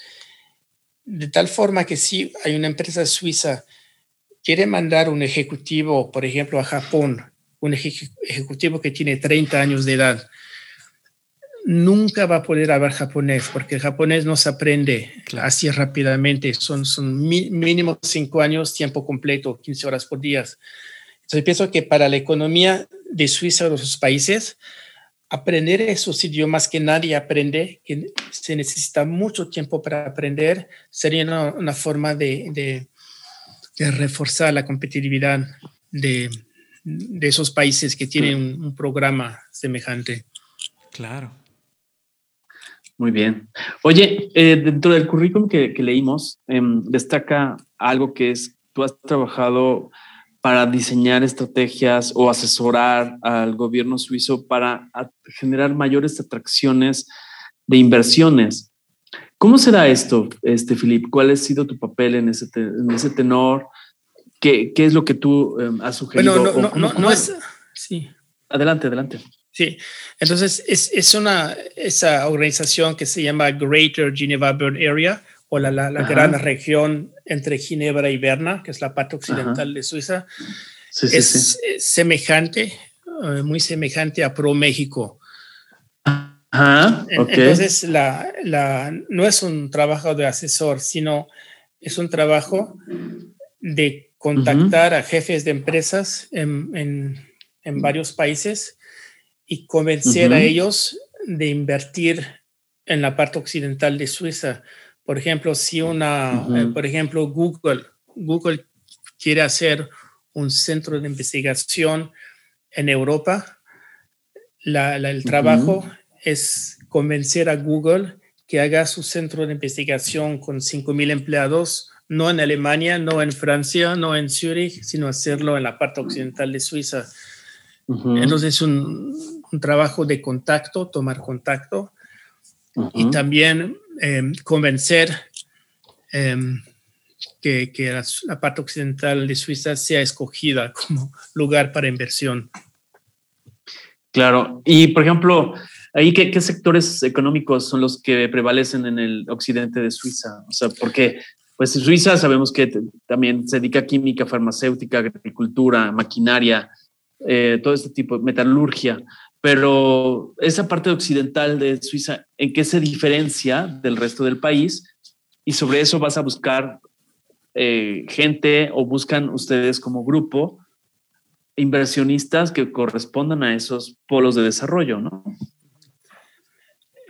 de tal forma que si hay una empresa suiza quiere mandar un ejecutivo, por ejemplo, a Japón, un ejecutivo que tiene 30 años de edad, nunca va a poder hablar japonés, porque el japonés no se aprende así rápidamente, son, son mínimo cinco años, tiempo completo, 15 horas por día. Entonces pienso que para la economía de Suiza o de sus países, aprender esos idiomas que nadie aprende, que se necesita mucho tiempo para aprender, sería una, forma de, reforzar la competitividad de, esos países que tienen un, programa semejante. Claro. Muy bien. Oye, eh, dentro del currículum que, leímos, em, destaca algo que es, tú has trabajado para diseñar estrategias o asesorar al gobierno suizo para generar mayores atracciones de inversiones. ¿Cómo será esto, este, Filip? ¿Cuál ha sido tu papel en ese, en ese tenor? ¿Qué, ¿Qué, es lo que tú em, has sugerido? Bueno, no, no, no, es... Sí. Adelante, adelante. Sí, entonces es, es, una, esa organización que se llama Greater Geneva Burn Area o la, la, gran región entre Ginebra y Berna, que es la parte occidental de Suiza, es semejante, eh, muy semejante a Pro México. Entonces, la, la, no es un trabajo de asesor, sino es un trabajo de contactar a jefes de empresas en, en, en varios países y convencer a ellos de invertir en la parte occidental de Suiza por ejemplo, si una, eh, por ejemplo, Google, Google quiere hacer un centro de investigación en Europa, el trabajo es convencer a Google que haga su centro de investigación con 5.000 empleados, no en Alemania, no en Francia, no en Zurich, sino hacerlo en la parte occidental de Suiza. Entonces, es un, un, trabajo de contacto, tomar contacto. Y también Em, convencer em, que, la, parte occidental de Suiza sea escogida como lugar para inversión. Claro, y por ejemplo, ahí qué, sectores económicos son los que prevalecen en el occidente de Suiza, o sea, porque pues en Suiza sabemos que también se dedica a química, farmacéutica, agricultura, maquinaria, eh, todo este tipo de metalurgia. Pero esa parte occidental de Suiza, ¿en qué se diferencia del resto del país? Y sobre eso vas a buscar eh, gente o buscan ustedes como grupo inversionistas que correspondan a esos polos de desarrollo, ¿no?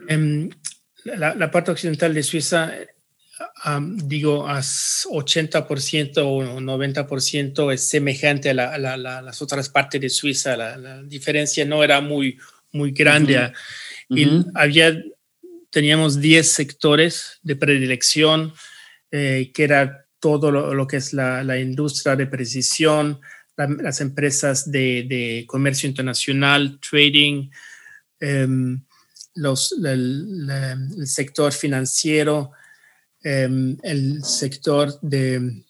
Em, la, parte occidental de Suiza, digo, a 80% o 90% es semejante a, las otras partes de Suiza. La, diferencia no era muy, muy grande. Y había, teníamos 10 sectores de predilección, eh, que era todo lo, que es la, industria de precisión, las empresas de, comercio internacional, trading, em, los, el sector financiero, Em, el sector de,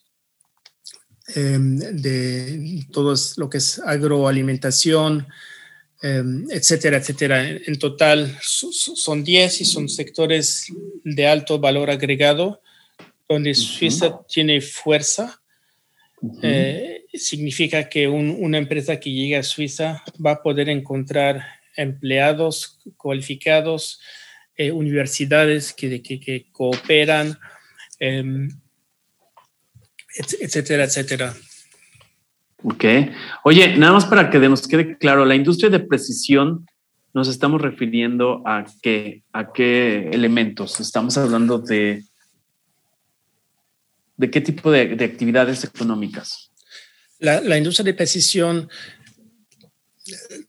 em, de todo lo que es agroalimentación, em, etcétera, etcétera. En total son 10 y son sectores de alto valor agregado, donde Suiza tiene fuerza. Eh, significa que una empresa que llega a Suiza va a poder encontrar empleados cualificados, eh, universidades que, que, cooperan, em, etcétera, etcétera. Ok. Oye, nada más para que nos quede claro, la industria de precisión nos estamos refiriendo a qué, a qué elementos. Estamos hablando de, de qué tipo de, actividades económicas. La, industria de precisión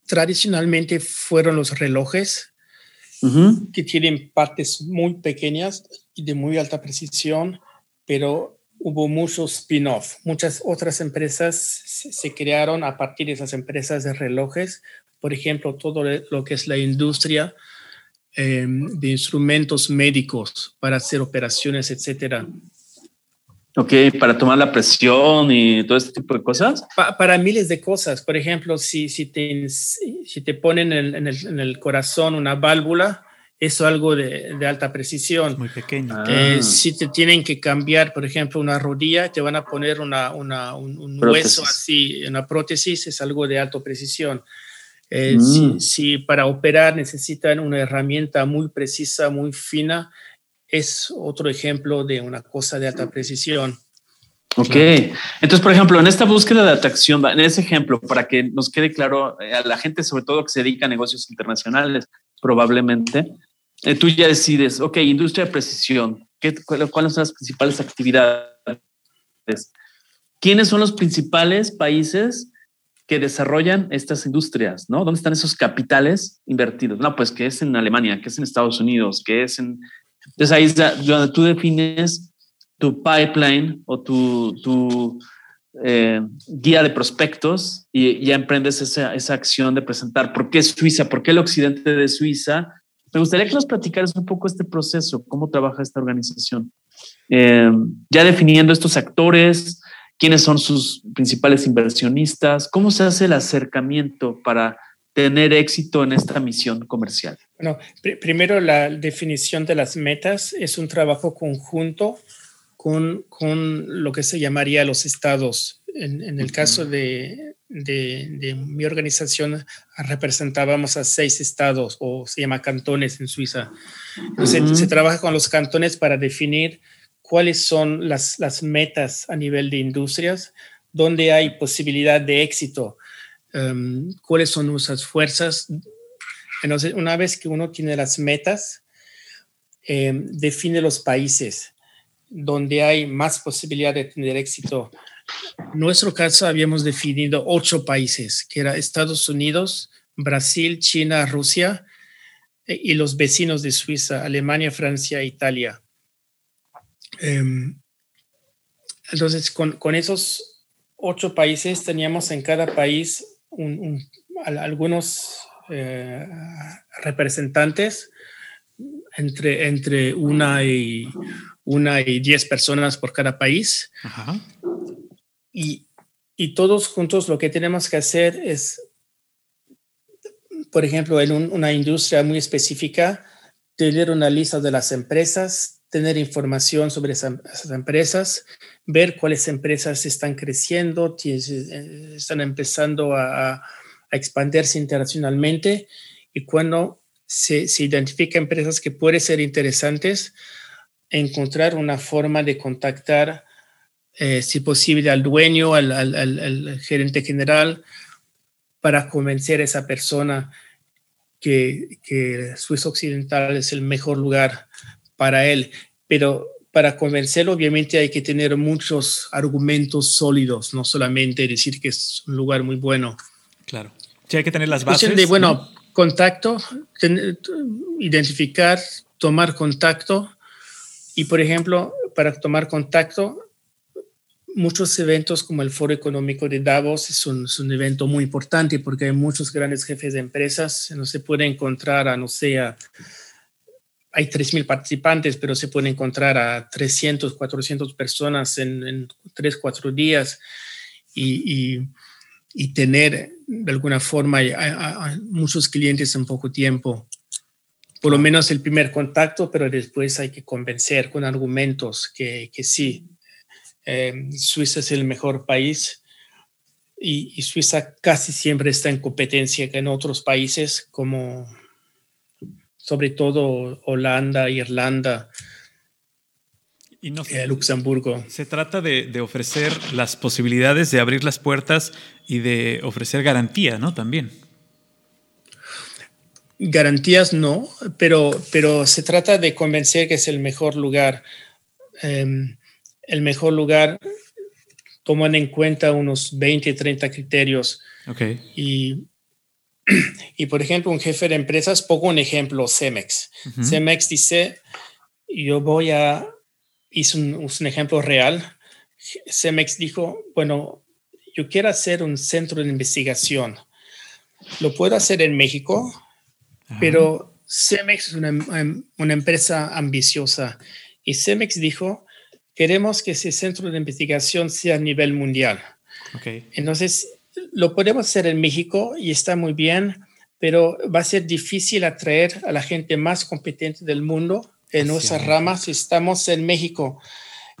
tradicionalmente fueron los relojes, que tienen partes muy pequeñas y de muy alta precisión, pero hubo muchos spin-off. Muchas otras empresas se crearon a partir de esas empresas de relojes. Por ejemplo, todo lo que es la industria em, de instrumentos médicos para hacer operaciones, etcétera. Ok, para tomar la presión y todo este tipo de cosas. para miles de cosas. Por ejemplo, si, si, te, si te ponen en, el, en el corazón una válvula, es algo de, alta precisión. Muy pequeño. Eh, ah. si te tienen que cambiar, por ejemplo, una rodilla, te van a poner una, una un, hueso así, una prótesis, es algo de alta precisión. Eh, mm. si, para operar necesitan una herramienta muy precisa, muy fina, es otro ejemplo de una cosa de alta precisión. Ok, entonces, por ejemplo, en esta búsqueda de atracción, en ese ejemplo, para que nos quede claro eh, a la gente, sobre todo que se dedica a negocios internacionales, probablemente, eh, tú ya decides, ok, industria de precisión, ¿qué, ¿cuáles son las principales actividades? ¿Quiénes son los principales países que desarrollan estas industrias? ¿no? ¿Dónde están esos capitales invertidos? No, pues que es en Alemania, que es en Estados Unidos, que es en... Entonces ahí es donde tú defines tu pipeline o tu, tu eh, guía de prospectos y ya emprendes esa, acción de presentar por qué Suiza, por qué el occidente de Suiza me gustaría que nos platicaras un poco este proceso, cómo trabaja esta organización. Eh, ya definiendo estos actores, quiénes son sus principales inversionistas, cómo se hace el acercamiento para tener éxito en esta misión comercial. Bueno, primero la definición de las metas es un trabajo conjunto con, con lo que se llamaría los estados. En, el caso de, de, mi organización representábamos a seis estados o se llama cantones en Suiza. Entonces se trabaja con los cantones para definir cuáles son las, las metas a nivel de industrias, dónde hay posibilidad de éxito, em, cuáles son nuestras fuerzas. Entonces, una vez que uno tiene las metas, em, define los países donde hay más posibilidad de tener éxito en nuestro caso habíamos definido ocho países, que eran Estados Unidos, Brasil, China, Rusia eh, y los vecinos de Suiza, Alemania, Francia e Italia. Em, entonces, con, esos ocho países teníamos en cada país algunos eh, representantes entre, entre una, y, una y diez personas por cada país. Ajá. Y, todos juntos lo que tenemos que hacer es, por ejemplo, en una industria muy específica, tener una lista de las empresas, tener información sobre esas, empresas, ver cuáles empresas están creciendo, eh, están empezando a, expandirse internacionalmente y cuando se, se identifica empresas que pueden ser interesantes, encontrar una forma de contactar eh, si posible, al dueño, al, gerente general, para convencer a esa persona que, que Suiza Occidental es el mejor lugar para él. Pero para convencerlo, obviamente hay que tener muchos argumentos sólidos, no solamente decir que es un lugar muy bueno. Claro. Sí, hay que tener las bases. De, bueno, contacto, identificar, tomar contacto. Y, por ejemplo, para tomar contacto, muchos eventos como el Foro Económico de Davos es un, evento muy importante porque hay muchos grandes jefes de empresas. No se puede encontrar a, no sé, hay 3.000 participantes, pero se puede encontrar a 300, 400 personas en, en 3, 4 días y, tener de alguna forma muchos clientes en poco tiempo. Por lo menos el primer contacto, pero después hay que convencer con argumentos que, que sí, Em, Suiza es el mejor país y, Suiza casi siempre está en competencia en otros países como sobre todo Holanda, Irlanda. y no eh, Luxemburgo. Se trata de, ofrecer las posibilidades de abrir las puertas y de ofrecer garantía, ¿no? También. Garantías no, pero, pero se trata de convencer que es el mejor lugar. Em, el mejor lugar toman en cuenta unos 20, 30 criterios. Okay. Y, y, por ejemplo, un jefe de empresas, pongo un ejemplo, Cemex. Cemex dice, yo voy a hizo un, un, ejemplo real. Cemex dijo, bueno, yo quiero hacer un centro de investigación. Lo puedo hacer en México, pero Cemex es una, una, empresa ambiciosa. Y Cemex dijo, queremos que ese centro de investigación sea a nivel mundial. Okay. Entonces, lo podemos hacer en México y está muy bien, pero va a ser difícil atraer a la gente más competente del mundo en nuestras ramas estamos en México.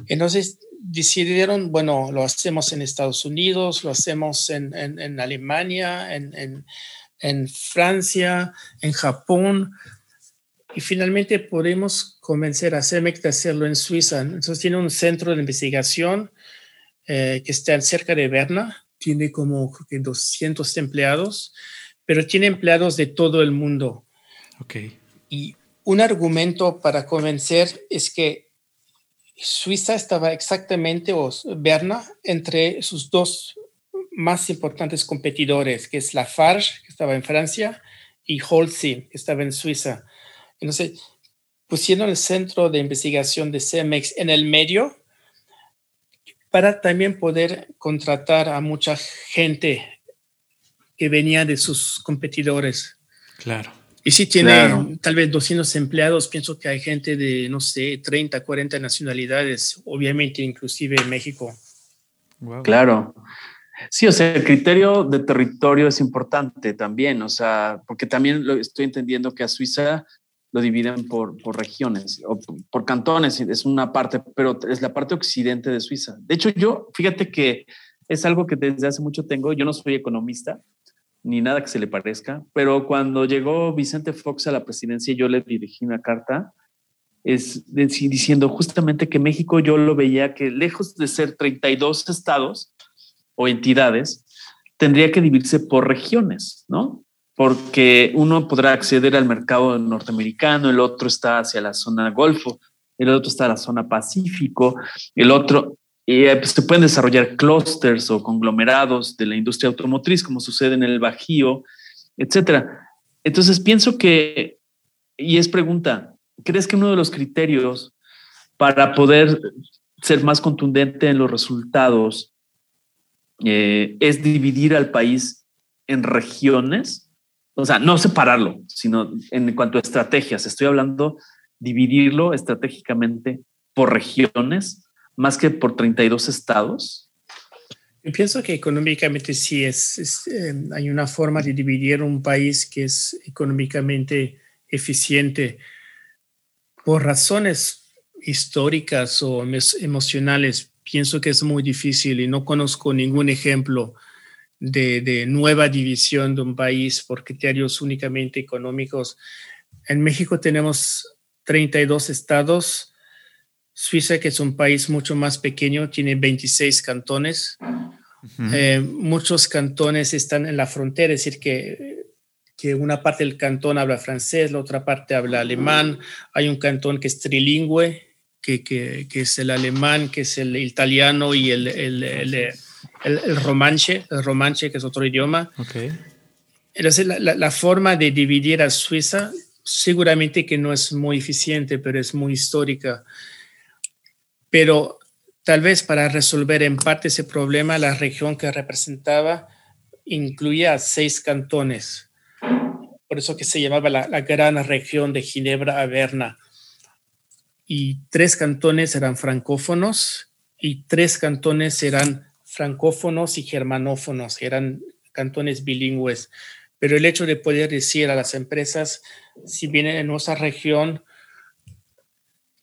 Entonces decidieron, bueno, lo hacemos en Estados Unidos, lo hacemos en, en, Alemania, en, en, Francia, en Japón. Y finalmente podemos convencer a CEMEX de hacerlo en Suiza. Entonces tiene un centro de investigación eh, que está cerca de Berna. Tiene como 200 empleados, pero tiene empleados de todo el mundo. Ok. Y un argumento para convencer es que Suiza estaba exactamente, o Berna, entre sus dos más importantes competidores, que es la Farge, que estaba en Francia, y Holcim, que estaba en Suiza. Entonces, pusieron el centro de investigación de CEMEX en el medio para también poder contratar a mucha gente que venía de sus competidores. Claro. Y si tiene tal vez 200 empleados, pienso que hay gente de, no sé, 30, 40 nacionalidades, obviamente inclusive en México. Claro. Sí, o sea, el criterio de territorio es importante también, o sea, porque también lo estoy entendiendo que a Suiza lo dividen por, por regiones o por cantones, es una parte, pero es la parte occidente de Suiza. De hecho, yo, fíjate que es algo que desde hace mucho tengo, yo no soy economista, ni nada que se le parezca, pero cuando llegó Vicente Fox a la presidencia, yo le dirigí una carta es diciendo justamente que México yo lo veía que lejos de ser 32 estados o entidades, tendría que dividirse por regiones, ¿no? Porque uno podrá acceder al mercado norteamericano, el otro está hacia la zona Golfo, el otro está a la zona Pacífico, el otro, eh, pues, se pueden desarrollar clústeres o conglomerados de la industria automotriz, como sucede en el Bajío, etcétera. Entonces pienso que, y es pregunta, ¿crees que uno de los criterios para poder ser más contundente en los resultados eh, es dividir al país en regiones? O sea, no separarlo, sino en cuanto a estrategias. Estoy hablando dividirlo estratégicamente por regiones más que por 32 estados? Yo pienso que económicamente sí es, em, hay una forma de dividir un país que es económicamente eficiente por razones históricas o emocionales. Pienso que es muy difícil y no conozco ningún ejemplo de, de nueva división de un país por criterios únicamente económicos. En México tenemos 32 estados Suiza, que es un país mucho más pequeño, tiene 26 cantones. Eh, muchos cantones están en la frontera, es decir, que, que una parte del cantón habla francés, la otra parte habla alemán. Hay un cantón que es trilingüe, que, que, que es el alemán, que es el italiano y el, el, el, el romanche, el romanche, que es otro idioma. Okay. Entonces, la, la, la forma de dividir a Suiza seguramente que no es muy eficiente, pero es muy histórica pero tal vez para resolver en parte ese problema, la región que representaba incluía seis cantones. Por eso que se llamaba la, gran región de Ginebra a Berna. Y tres cantones eran francófonos y tres cantones eran francófonos y germanófonos, eran cantones bilingües. Pero el hecho de poder decir a las empresas, si vienen en nuestra región,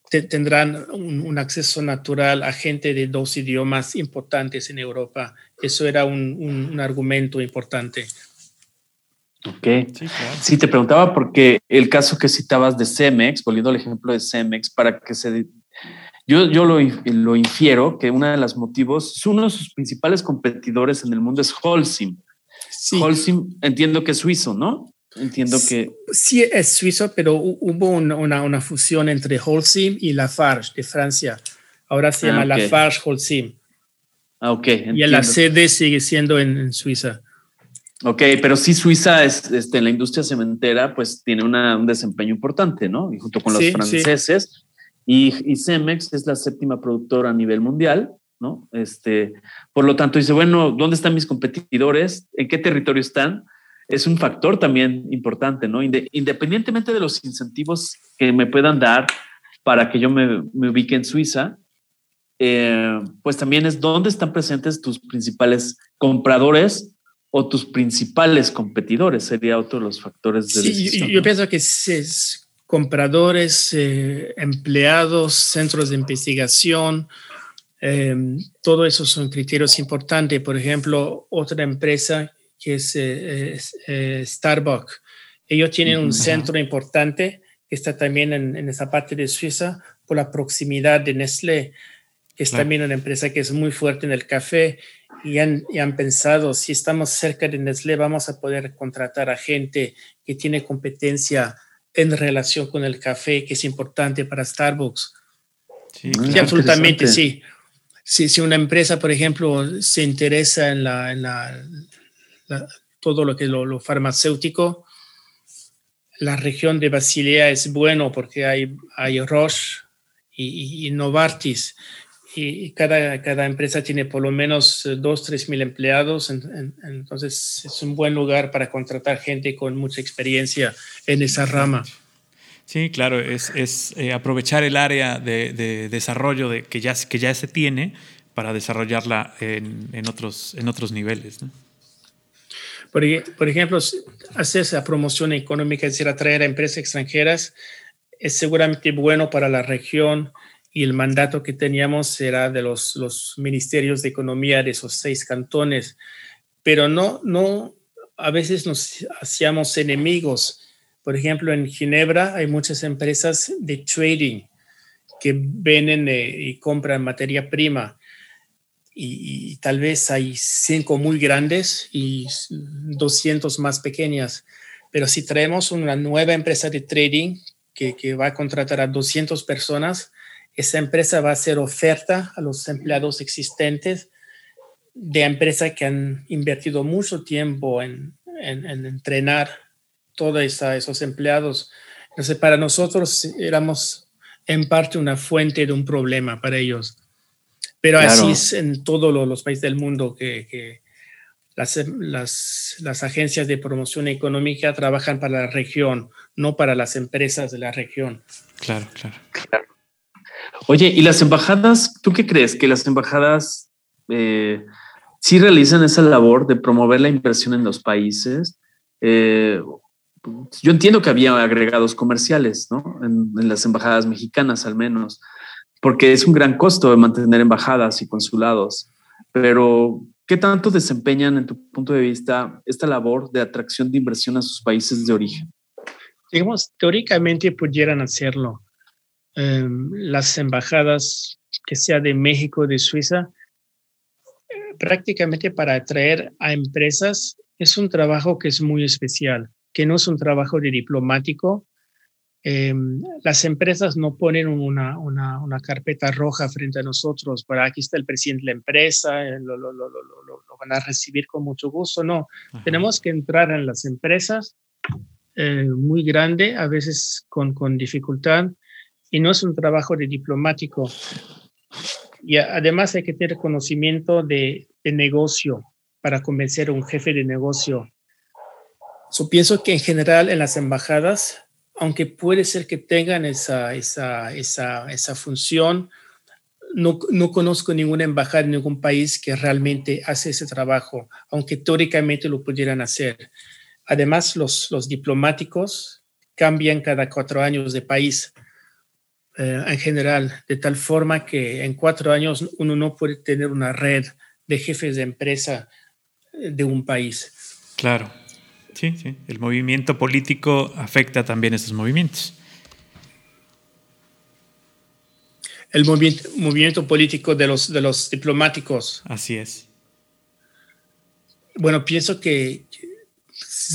tendrán un, acceso natural a gente de dos idiomas importantes en Europa. Eso era un, argumento importante. Ok. Sí, te preguntaba porque el caso que citabas de Cemex, volviendo al ejemplo de Cemex, para que se Yo, yo lo, lo, infiero que uno de los motivos, uno de sus principales competidores en el mundo es Holcim. Sí. Holcim, entiendo que es suizo, ¿no? Entiendo que... Sí, es suizo, pero hubo una, una, fusión entre Holcim y Lafarge de Francia. Ahora se llama ah, Lafarge Holcim. Ah, ok. Y la sede sigue siendo en, Suiza. Ok, pero sí Suiza es, este, en la industria cementera, pues tiene un desempeño importante, ¿no? Y junto con los franceses. Y, y, Cemex es la séptima productora a nivel mundial, ¿no? Este, por lo tanto, dice, bueno, ¿dónde están mis competidores? ¿En qué territorio están? es un factor también importante, ¿no? Independientemente de los incentivos que me puedan dar para que yo me, ubique en Suiza, eh, pues también es dónde están presentes tus principales compradores o tus principales competidores, sería otro de los factores de decisión. Yo, pienso que es compradores, eh, empleados, centros de investigación, eh, todo eso son criterios importantes. Por ejemplo, otra empresa que es, eh, eh, Starbucks. Ellos tienen un centro importante que está también en, esa parte de Suiza por la proximidad de Nestlé, que es también una empresa que es muy fuerte en el café y han, y han, pensado, si estamos cerca de Nestlé, vamos a poder contratar a gente que tiene competencia en relación con el café, que es importante para Starbucks. Sí, absolutamente sí. Si, si, una empresa, por ejemplo, se interesa en la, en la todo lo que es lo, farmacéutico. La región de Basilea es bueno porque hay, hay Roche y, Novartis y cada, cada empresa tiene por lo menos dos, tres mil empleados, entonces es un buen lugar para contratar gente con mucha experiencia en esa rama. Sí, claro, es, eh, aprovechar el área de, desarrollo de, que, ya, que ya se tiene para desarrollarla en, en otros, en otros niveles. ¿no? Por, por ejemplo, hacer esa promoción económica, es decir, atraer a empresas extranjeras, es seguramente bueno para la región y el mandato que teníamos será de los, los ministerios de economía de esos seis cantones, pero no, no, a veces nos hacíamos enemigos. Por ejemplo, en Ginebra hay muchas empresas de trading que venden eh, y compran materia prima y, tal vez hay cinco muy grandes y 200 más pequeñas. Pero si traemos una nueva empresa de trading que, que, va a contratar a 200 personas, esa empresa va a hacer oferta a los empleados existentes de empresas que han invertido mucho tiempo en, en, en entrenar todos esos empleados. Entonces, para nosotros éramos en parte una fuente de un problema para ellos. Pero así es en todos los países del mundo que, las, las, las, agencias de promoción económica trabajan para la región, no para las empresas de la región. Claro, claro. Oye, ¿y las embajadas, tú qué crees? ¿Que las embajadas eh, sí realizan esa labor de promover la inversión en los países? Eh, yo entiendo que había agregados comerciales, ¿no? En, en, las embajadas mexicanas al menos porque es un gran costo de mantener embajadas y consulados. Pero, ¿qué tanto desempeñan, en tu punto de vista, esta labor de atracción de inversión a sus países de origen? Digamos, teóricamente pudieran hacerlo. Em, las embajadas, que sea de México, de Suiza, prácticamente para atraer a empresas es un trabajo que es muy especial, que no es un trabajo de diplomático, Em, las empresas no ponen una, una, una, carpeta roja frente a nosotros, para aquí está el presidente de la empresa, eh, lo, lo, lo, lo van a recibir con mucho gusto. No, tenemos que entrar en las empresas eh, muy grande, a veces con, con dificultad, y no es un trabajo de diplomático. Y además hay que tener conocimiento de, negocio para convencer a un jefe de negocio. Yo pienso que en general en las embajadas aunque puede ser que tengan esa, esa, esa, esa función, no, no, conozco ninguna embajada en ningún país que realmente hace ese trabajo, aunque teóricamente lo pudieran hacer. Además, los, los diplomáticos cambian cada cuatro años de país eh, en general, de tal forma que en cuatro años uno no puede tener una red de jefes de empresa eh, de un país. Claro. Sí, sí. El movimiento político afecta también a estos movimientos. el movimiento, movimiento político de los, de los diplomáticos. Así es. Bueno, pienso que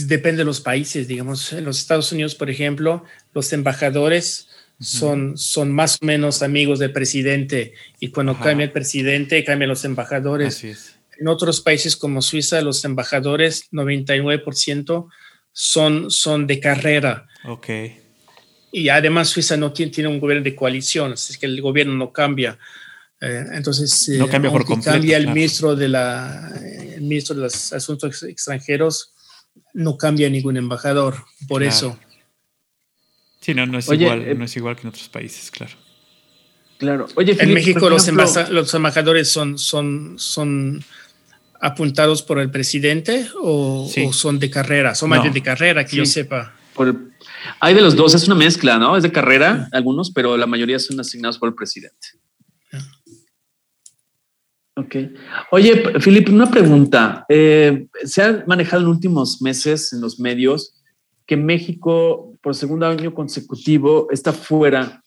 depende de los países, digamos, en los Estados Unidos, por ejemplo, los embajadores son, son más o menos amigos del presidente y cuando cambia el presidente, cambian los embajadores. En otros países como Suiza, los embajadores, 99% son, son de carrera. Ok. Y además Suiza no tiene, tiene un gobierno de coalición, es que el gobierno no cambia. Eh, entonces, no cambia por completo. Cambia el ministro de la, el ministro de los Asuntos Extranjeros, no cambia ningún embajador, por eso. Sí, no, no es, igual, eh, no es igual que en otros países, claro. Claro. Oye, en México los, los, embajadores son, son, son apuntados por el presidente o, son de carrera, son más de carrera, que yo sepa. hay de los dos, es una mezcla, ¿no? Es de carrera algunos, pero la mayoría son asignados por el presidente. Ok. Oye, Filipe, una pregunta. Eh, se ha manejado en últimos meses en los medios que México, por segundo año consecutivo, está fuera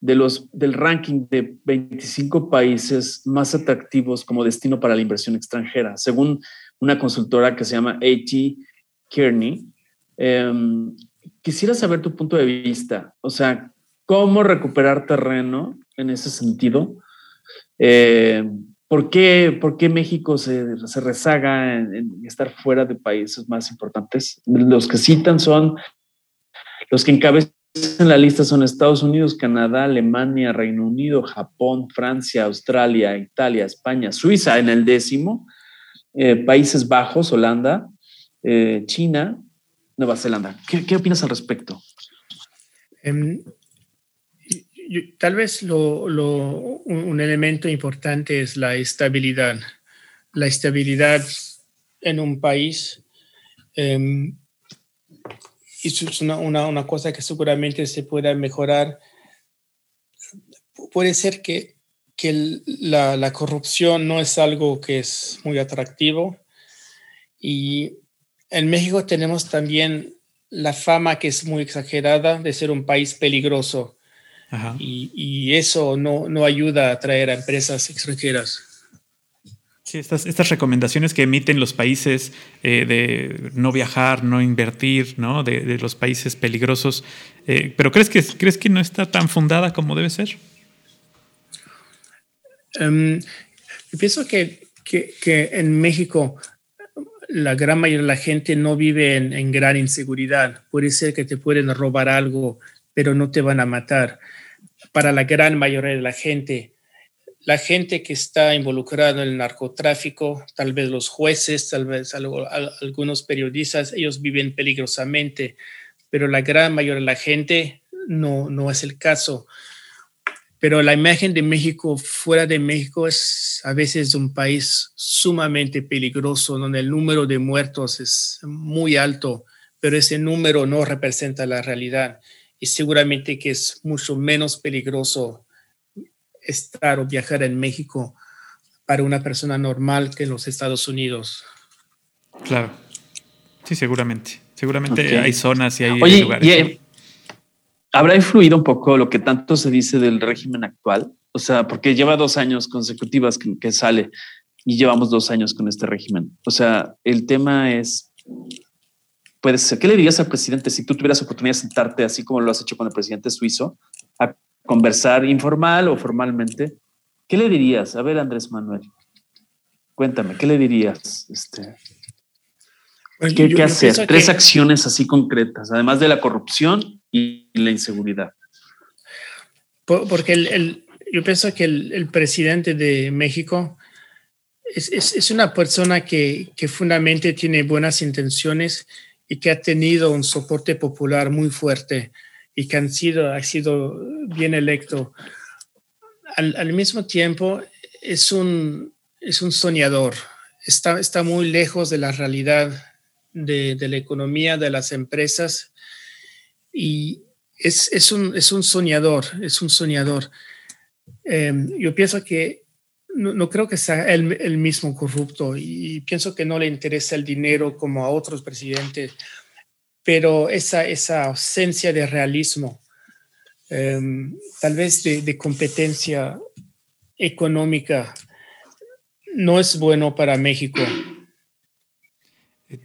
de los, del ranking de 25 países más atractivos como destino para la inversión extranjera, según una consultora que se llama A.T. Kearney. Em, quisiera saber tu punto de vista, o sea, cómo recuperar terreno en ese sentido. Eh, ¿Por qué, por qué México se, se rezaga en, estar fuera de países más importantes? Los que citan son, los que encabezan la lista son Estados Unidos, Canadá, Alemania, Reino Unido, Japón, Francia, Australia, Italia, España, Suiza en el décimo, eh, Países Bajos, Holanda, eh, China, Nueva Zelanda. ¿Qué, ¿Qué, opinas al respecto? Em, tal vez un elemento importante es la estabilidad. La estabilidad en un país eh, es una, una, cosa que seguramente se pueda mejorar. Puede ser que, que la, la, corrupción no es algo que es muy atractivo y en México tenemos también la fama que es muy exagerada de ser un país peligroso y, eso no, no ayuda a atraer a empresas extranjeras. Sí, estas, estas recomendaciones que emiten los países eh, de no viajar, no invertir, ¿no? De, los países peligrosos. Eh, ¿Pero crees que, crees que no está tan fundada como debe ser? Um, pienso que, que, que, en México la gran mayoría de la gente no vive en, en gran inseguridad. Puede ser que te pueden robar algo, pero no te van a matar para la gran mayoría de la gente. La gente que está involucrada en el narcotráfico, tal vez los jueces, tal vez algunos periodistas, ellos viven peligrosamente, pero la gran mayoría de la gente no, no es el caso. Pero la imagen de México fuera de México es a veces un país sumamente peligroso, donde el número de muertos es muy alto, pero ese número no representa la realidad y seguramente que es mucho menos peligroso estar o viajar en México para una persona normal que en los Estados Unidos. Claro. Sí, seguramente. Seguramente hay zonas y hay lugares. Eh, ¿Habrá influido un poco lo que tanto se dice del régimen actual? O sea, porque lleva dos años consecutivas que, que sale y llevamos dos años con este régimen. O sea, el tema es puede ser. ¿Qué le dirías al presidente si tú tuvieras oportunidad de sentarte, así como lo has hecho con el presidente suizo, a conversar informal o formalmente? ¿Qué le dirías? A ver, Andrés Manuel, cuéntame, ¿qué le dirías? Este, pues ¿Qué, hacer? Tres acciones así concretas, además de la corrupción y la inseguridad. Porque el, yo pienso que el, presidente de México es, es, una persona que, que fundamentalmente tiene buenas intenciones y que ha tenido un soporte popular muy fuerte y que han sido, ha sido bien electo. Al, mismo tiempo, es un, es un soñador, está, está muy lejos de la realidad de, de la economía, de las empresas, y es, es, un, es un soñador, es un soñador. Em, yo pienso que no, creo que sea el mismo corrupto y pienso que no le interesa el dinero como a otros presidentes, pero esa, esa ausencia de realismo em, tal vez de, competencia económica no es bueno para México.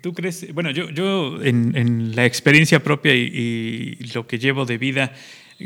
¿Tú crees? Bueno, yo, yo en, la experiencia propia y, lo que llevo de vida,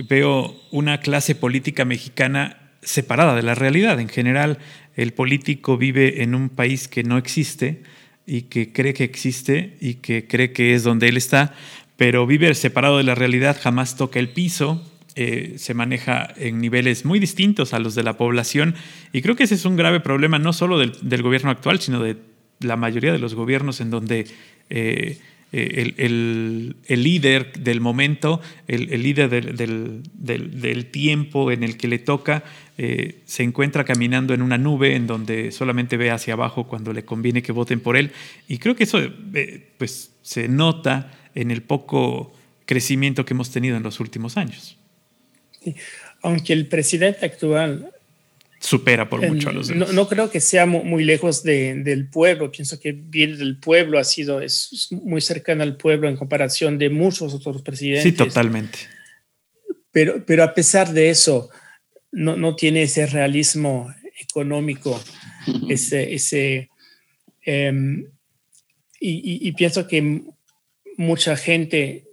veo una clase política mexicana separada de la realidad. En general, el político vive en un país que no existe y que cree que existe y que cree que es donde él está, pero vive separado de la realidad, jamás toca el piso, eh, se maneja en niveles muy distintos a los de la población y creo que ese es un grave problema no solo del, del gobierno actual, sino de la mayoría de los gobiernos en donde eh, eh, el, líder del momento, el, líder del, tiempo en el que le toca, eh, se encuentra caminando en una nube en donde solamente ve hacia abajo cuando le conviene que voten por él. Y creo que eso eh, pues, se nota en el poco crecimiento que hemos tenido en los últimos años. Aunque el presidente actual supera por mucho a los demás. No, creo que sea muy, lejos del pueblo. Pienso que viene del pueblo, ha sido es muy cercano al pueblo en comparación de muchos otros presidentes. Sí, totalmente. Pero, pero a pesar de eso, no, no tiene ese realismo económico, ese, ese em, y, pienso que mucha gente,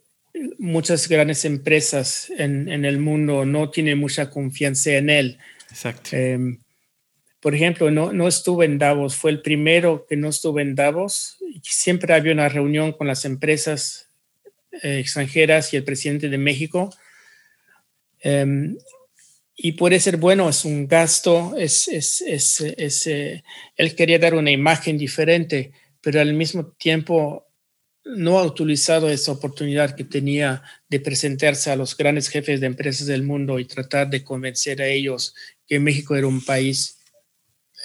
muchas grandes empresas en, en el mundo no tienen mucha confianza en él Exacto. Em, por ejemplo, no, no estuve en Davos, fue el primero que no estuve en Davos. Siempre había una reunión con las empresas eh, extranjeras y el presidente de México. Em, y puede ser bueno, es un gasto, es, es, es, es eh, él quería dar una imagen diferente, pero al mismo tiempo no ha utilizado esa oportunidad que tenía de presentarse a los grandes jefes de empresas del mundo y tratar de convencer a ellos que México era un país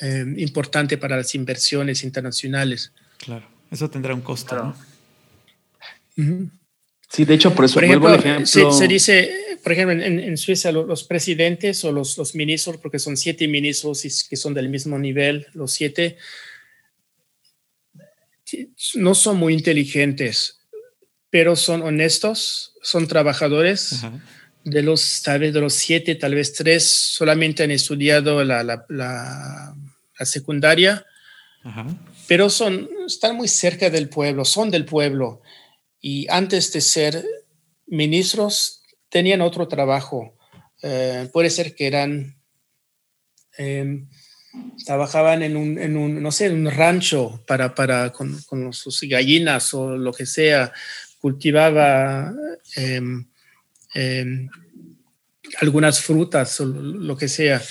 eh, importante para las inversiones internacionales. Claro, eso tendrá un costo. Sí, de hecho, por eso vuelvo al ejemplo. Se, dice, por ejemplo, en, Suiza los, presidentes o los, los, ministros, porque son siete ministros que son del mismo nivel, los siete, no son muy inteligentes, pero son honestos, son trabajadores de los, tal vez de los siete, tal vez tres, solamente han estudiado la, la, la, secundaria, pero son, están muy cerca del pueblo, son del pueblo. Y antes de ser ministros, tenían otro trabajo. Eh, puede ser que eran, em, trabajaban en un, en un, no sé, un rancho para, para, con, con sus gallinas o lo que sea, cultivaba em, Em, algunas frutas o lo que sea.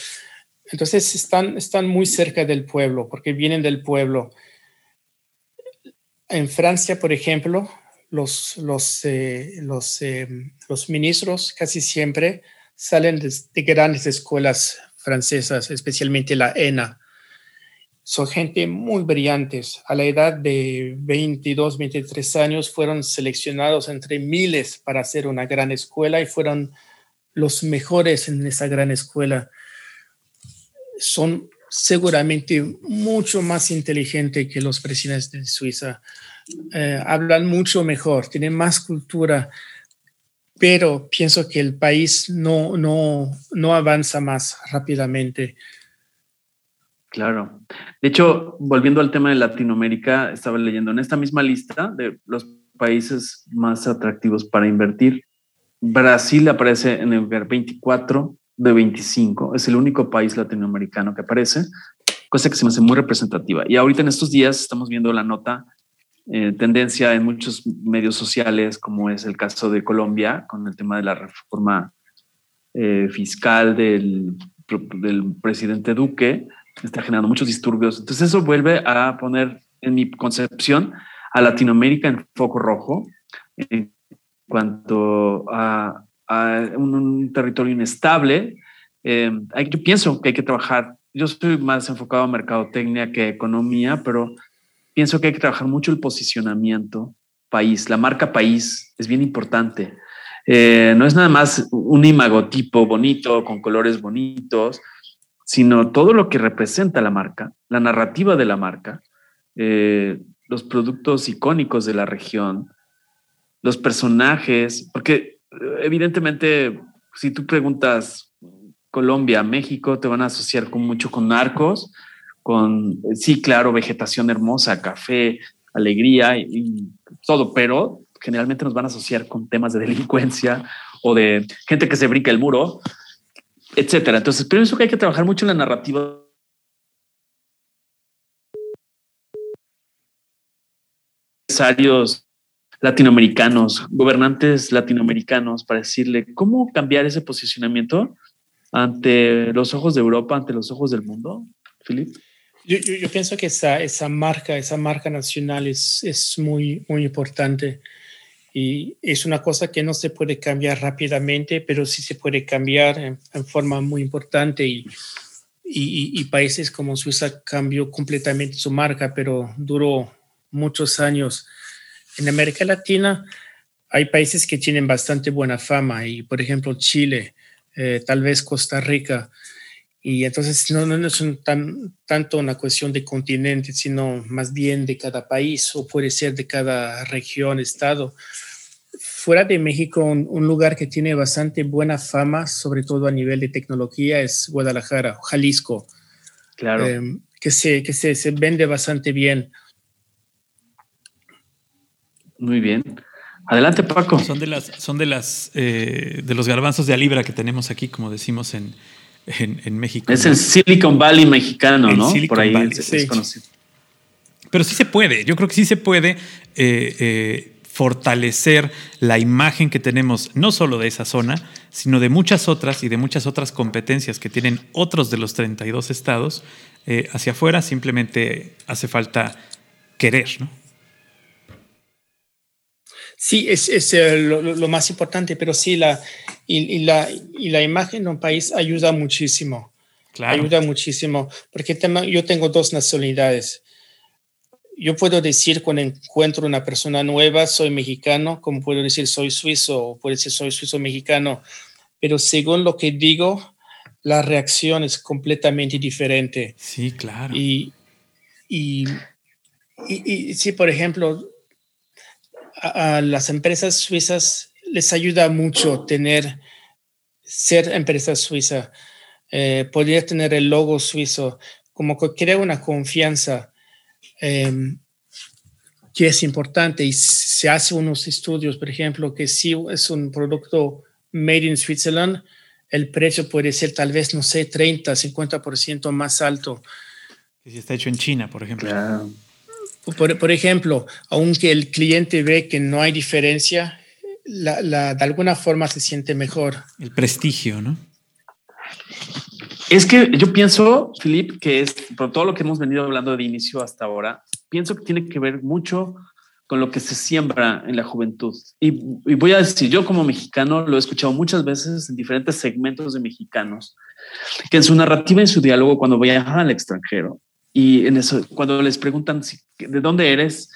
Entonces están, están muy cerca del pueblo porque vienen del pueblo. En Francia, por ejemplo, los, los, eh, los, em, los ministros casi siempre salen de, de, grandes escuelas francesas, especialmente la ENA. Son gente muy brillantes. A la edad de 22, 23 años fueron seleccionados entre miles para hacer una gran escuela y fueron los mejores en esa gran escuela. Son seguramente mucho más inteligentes que los presidentes de Suiza. Eh, hablan mucho mejor, tienen más cultura, pero pienso que el país no, no, no avanza más rápidamente. Claro. De hecho, volviendo al tema de Latinoamérica, estaba leyendo en esta misma lista de los países más atractivos para invertir. Brasil aparece en el lugar 24 de 25. Es el único país latinoamericano que aparece, cosa que se me hace muy representativa. Y ahorita en estos días estamos viendo la nota eh, tendencia en muchos medios sociales, como es el caso de Colombia, con el tema de la reforma eh, fiscal del, del presidente Duque, está generando muchos disturbios. Entonces eso vuelve a poner, en mi concepción, a Latinoamérica en foco rojo en cuanto a, un, territorio inestable. Eh, yo pienso que hay que trabajar, yo soy más enfocado a mercadotecnia que economía, pero pienso que hay que trabajar mucho el posicionamiento país, la marca país es bien importante. Eh, no es nada más un imagotipo bonito, con colores bonitos, sino todo lo que representa la marca, la narrativa de la marca, eh, los productos icónicos de la región, los personajes, porque evidentemente si tú preguntas Colombia, México, te van a asociar con mucho con narcos, con, sí, claro, vegetación hermosa, café, alegría y, todo, pero generalmente nos van a asociar con temas de delincuencia o de gente que se brinca el muro, etcétera. Entonces, pienso que hay que trabajar mucho en la narrativa empresarios latinoamericanos, gobernantes latinoamericanos, para decirle cómo cambiar ese posicionamiento ante los ojos de Europa, ante los ojos del mundo, Philip? Yo, yo, pienso que esa, esa marca, esa marca nacional es, es muy, muy importante y es una cosa que no se puede cambiar rápidamente, pero sí se puede cambiar en, forma muy importante y, países como Suiza cambió completamente su marca, pero duró muchos años. En América Latina hay países que tienen bastante buena fama y, por ejemplo, Chile, eh, tal vez Costa Rica. Y entonces no, no es tan, tanto una cuestión de continente, sino más bien de cada país o puede ser de cada región, estado. Fuera de México, un, lugar que tiene bastante buena fama, sobre todo a nivel de tecnología, es Guadalajara, Jalisco. Claro. Eh, que se, que se, se vende bastante bien. Muy bien. Adelante, Paco. Son de las, son de las, eh, de los garbanzos de a libra que tenemos aquí, como decimos en, en, México. Es el Silicon Valley mexicano, ¿no? Por ahí es, conocido. Pero sí se puede. Yo creo que sí se puede eh, eh, fortalecer la imagen que tenemos, no solo de esa zona, sino de muchas otras y de muchas otras competencias que tienen otros de los 32 estados hacia afuera. Simplemente hace falta querer, ¿no? Sí, es, es eh, lo, más importante, pero sí, la, y, la, y la imagen de un país ayuda muchísimo. Claro. Ayuda muchísimo, porque yo tengo dos nacionalidades. Yo puedo decir cuando encuentro una persona nueva, soy mexicano, como puedo decir soy suizo, o puedo decir soy suizo mexicano, pero según lo que digo, la reacción es completamente diferente. Sí, claro. Y, y, y, y si, por ejemplo, a, las empresas suizas les ayuda mucho tener, ser empresa suiza, eh, poder tener el logo suizo, como que crea una confianza em, que es importante y se hace unos estudios, por ejemplo, que si es un producto made in Switzerland, el precio puede ser tal vez, no sé, 30, 50% más alto. Si está hecho en China, por ejemplo. Por, ejemplo, aunque el cliente ve que no hay diferencia, la, de alguna forma se siente mejor. El prestigio, ¿no? Es que yo pienso, Filip, que es por todo lo que hemos venido hablando de inicio hasta ahora, pienso que tiene que ver mucho con lo que se siembra en la juventud. Y, y, voy a decir, yo como mexicano lo he escuchado muchas veces en diferentes segmentos de mexicanos, que en su narrativa, en su diálogo, cuando viajan al extranjero, y en eso, cuando les preguntan de dónde eres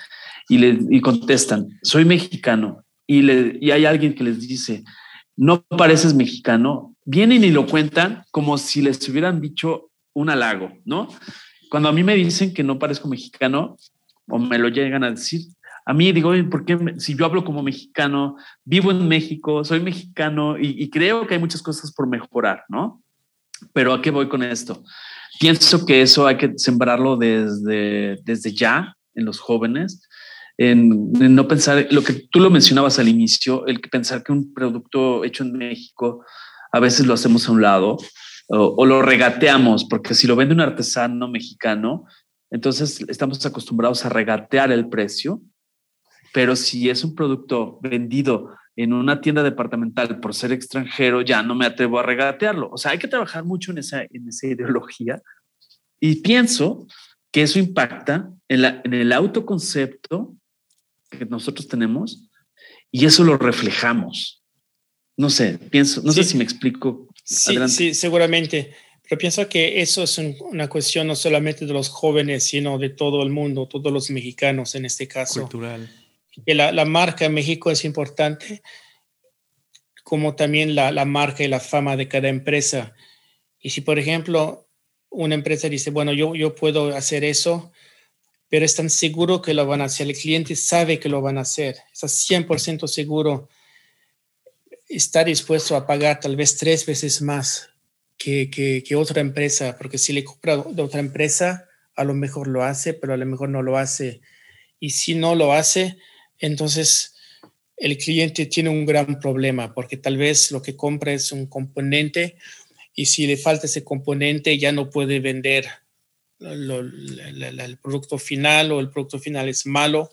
y, le, y contestan, soy mexicano, y, le, y hay alguien que les dice, no pareces mexicano, vienen y lo cuentan como si les hubieran dicho un halago, ¿no? Cuando a mí me dicen que no parezco mexicano o me lo llegan a decir, a mí digo, ¿por qué si yo hablo como mexicano, vivo en México, soy mexicano y, y creo que hay muchas cosas por mejorar, ¿no? Pero ¿a qué voy con esto? Pienso que eso hay que sembrarlo desde, desde ya en los jóvenes, en, no pensar, lo que tú lo mencionabas al inicio, el pensar que un producto hecho en México a veces lo hacemos a un lado o, lo regateamos, porque si lo vende un artesano mexicano, entonces estamos acostumbrados a regatear el precio, pero si es un producto vendido en una tienda departamental por ser extranjero, ya no me atrevo a regatearlo. O sea, hay que trabajar mucho en esa, en esa ideología y pienso que eso impacta en, la, en el autoconcepto que nosotros tenemos y eso lo reflejamos. No sé, pienso, no sé si me explico. Sí, sí, seguramente. Pero pienso que eso es una cuestión no solamente de los jóvenes, sino de todo el mundo, todos los mexicanos en este caso. Cultural que la, la, marca en México es importante, como también la, la, marca y la fama de cada empresa. Y si, por ejemplo, una empresa dice, bueno, yo, yo puedo hacer eso, pero es tan seguro que lo van a hacer, el cliente sabe que lo van a hacer, está 100% seguro. Está dispuesto a pagar tal vez tres veces más que, que, otra empresa, porque si le compra de otra empresa, a lo mejor lo hace, pero a lo mejor no lo hace. Y si no lo hace, entonces el cliente tiene un gran problema, porque tal vez lo que compra es un componente y si le falta ese componente ya no puede vender el producto final o el producto final es malo.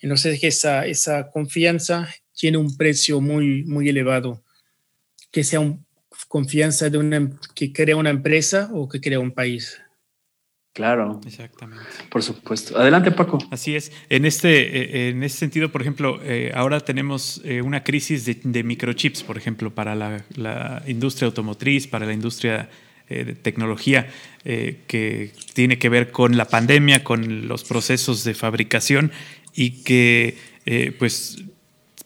Y no sé esa, esa confianza tiene un precio muy, muy elevado. Que sea un, confianza de una, que crea una empresa o que crea un país. Claro. Exactamente. Por supuesto. Adelante, Paco. Así es. En este, eh, en este sentido, por ejemplo, eh, ahora tenemos eh, una crisis de, microchips, por ejemplo, para la, la industria automotriz, para la industria de tecnología, que tiene que ver con la pandemia, con los procesos de fabricación y que, pues,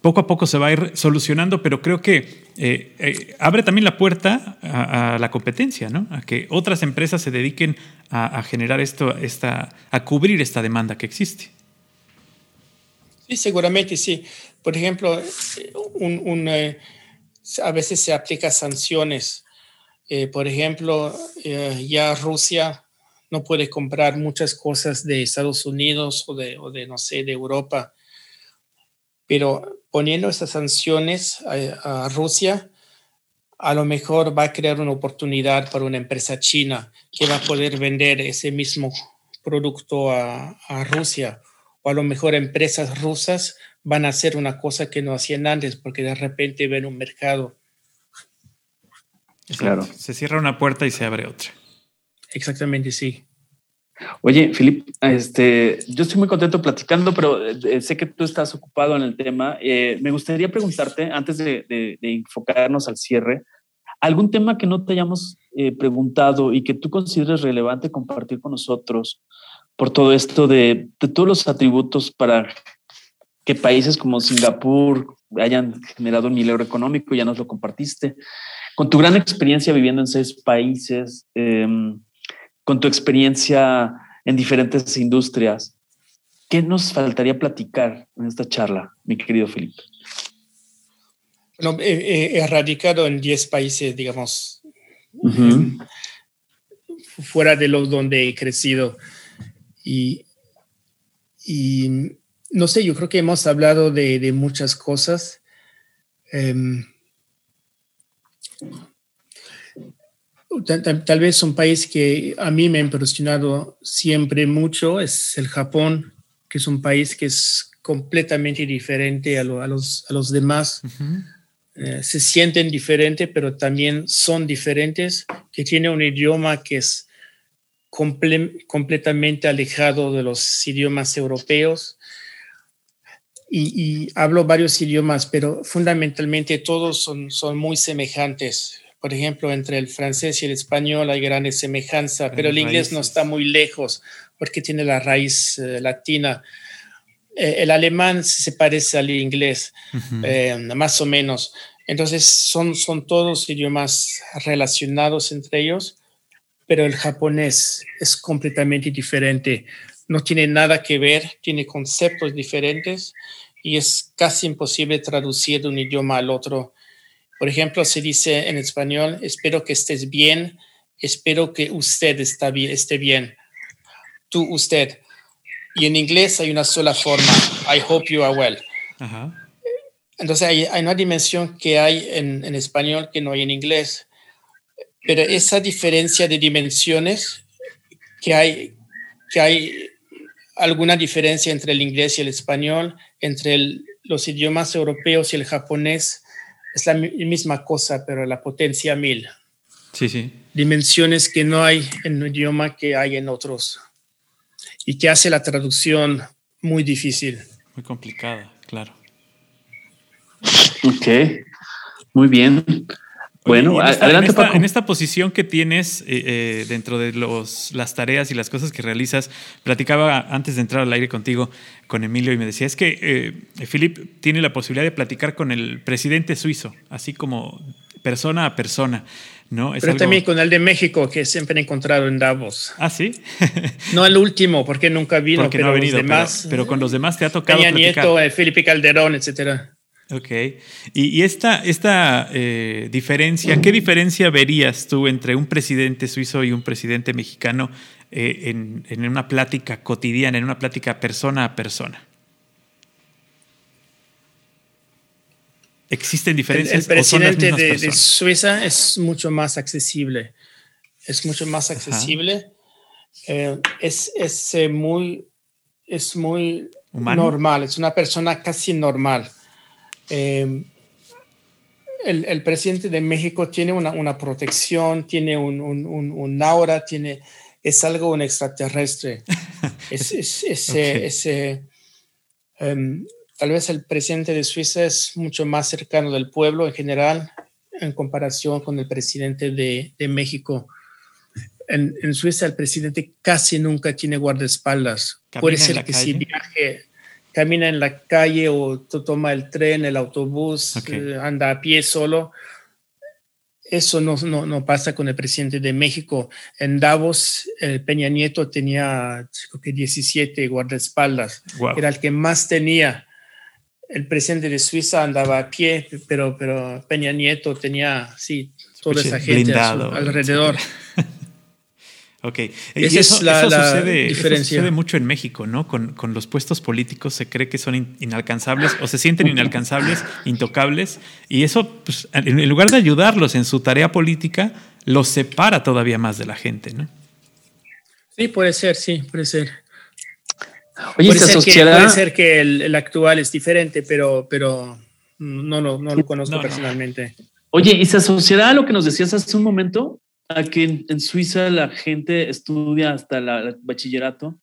poco a poco se va a ir solucionando, pero creo que eh, eh, abre también la puerta a, la competencia, ¿no? A que otras empresas se dediquen a, generar esto, esta, a cubrir esta demanda que existe. Sí, seguramente sí. Por ejemplo, eh, a veces se aplica sanciones. Por ejemplo, ya Rusia no puede comprar muchas cosas de Estados Unidos o de, no sé, de Europa pero poniendo esas sanciones a, Rusia, a lo mejor va a crear una oportunidad para una empresa china que va a poder vender ese mismo producto a, Rusia. O a lo mejor empresas rusas van a hacer una cosa que no hacían antes porque de repente ven un mercado. Claro. Se cierra una puerta y se abre otra. Exactamente, sí. Oye, Filip, este, yo estoy muy contento platicando, pero eh, sé que tú estás ocupado en el tema. Eh, me gustaría preguntarte, antes de, enfocarnos al cierre, algún tema que no te hayamos eh, preguntado y que tú consideres relevante compartir con nosotros por todo esto de, de todos los atributos para que países como Singapur hayan generado un milagro económico, ya nos lo compartiste. Con tu gran experiencia viviendo en seis países, eh, con tu experiencia en diferentes industrias, ¿qué nos faltaría platicar en esta charla, mi querido Felipe? Bueno, he, radicado en 10 países, digamos, fuera de los donde he crecido. Y, no sé, yo creo que hemos hablado de, muchas cosas. Em, Tal, vez un país que a mí me ha impresionado siempre mucho es el Japón, que es un país que es completamente diferente a, los, a los, demás. Eh, se sienten diferentes, pero también son diferentes, que tiene un idioma que es completamente alejado de los idiomas europeos. Y, y, hablo varios idiomas, pero fundamentalmente todos son, son muy semejantes por ejemplo, entre el francés y el español hay grandes semejanzas, pero el inglés no está muy lejos porque tiene la raíz eh, latina. Eh, el alemán se parece al inglés, eh, más o menos. Entonces, son, son todos idiomas relacionados entre ellos, pero el japonés es completamente diferente. No tiene nada que ver, tiene conceptos diferentes y es casi imposible traducir de un idioma al otro por ejemplo, se dice en español, espero que estés bien, espero que usted está bien, esté bien. Tú, usted. Y en inglés hay una sola forma, I hope you are well. Entonces hay, una dimensión que hay en, en, español que no hay en inglés. Pero esa diferencia de dimensiones, que hay, que hay alguna diferencia entre el inglés y el español, entre los idiomas europeos y el japonés, es la misma cosa, pero la potencia mil. Sí, sí. Dimensiones que no hay en un idioma que hay en otros. Y que hace la traducción muy difícil. Muy complicada, claro. Ok, muy bien. Bueno, en esta, adelante, en esta, posición que tienes eh, eh, dentro de los, las tareas y las cosas que realizas, platicaba antes de entrar al aire contigo con Emilio y me decía, es que eh, Philip tiene la posibilidad de platicar con el presidente suizo, así como persona a persona. ¿no? Pero también con el de México, que siempre he encontrado en Davos. Ah, sí. no el último, porque nunca vino, porque pero no ha venido, los demás. Pero, con los demás te ha tocado. Peña Nieto, Felipe Calderón, etcétera. Ok. Y, esta, esta eh, diferencia, ¿qué diferencia verías tú entre un presidente suizo y un presidente mexicano eh, en, una plática cotidiana, en una plática persona a persona? ¿Existen diferencias? El, presidente de, Suiza es mucho más accesible. Es mucho más accesible. Eh, es, es muy, es muy normal. Es una persona casi normal. Em, el, presidente de México tiene una, protección, tiene un, aura, tiene, es algo un extraterrestre. es, em, tal vez el presidente de Suiza es mucho más cercano del pueblo en general en comparación con el presidente de, México. En, Suiza el presidente casi nunca tiene guardaespaldas. Puede ser que si viaje camina en la calle o toma el tren, el autobús, eh, anda a pie solo. Eso no, no, pasa con el presidente de México. En Davos, Peña Nieto tenía creo que 17 guardaespaldas. Era el que más tenía. El presidente de Suiza andaba a pie, pero, pero Peña Nieto tenía, sí, toda esa gente alrededor. Ok, y eso, sucede, mucho en México, ¿no? Con, los puestos políticos se cree que son inalcanzables o se sienten inalcanzables, intocables, y eso, pues, en lugar de ayudarlos en su tarea política, los separa todavía más de la gente, ¿no? Sí, puede ser, sí, puede ser. Oye, puede, ser que, puede ser que el, actual es diferente, pero, pero no, no, no lo conozco personalmente. Oye, ¿y se asociará a lo que nos decías hace un momento? Que en, Suiza la gente estudia hasta el bachillerato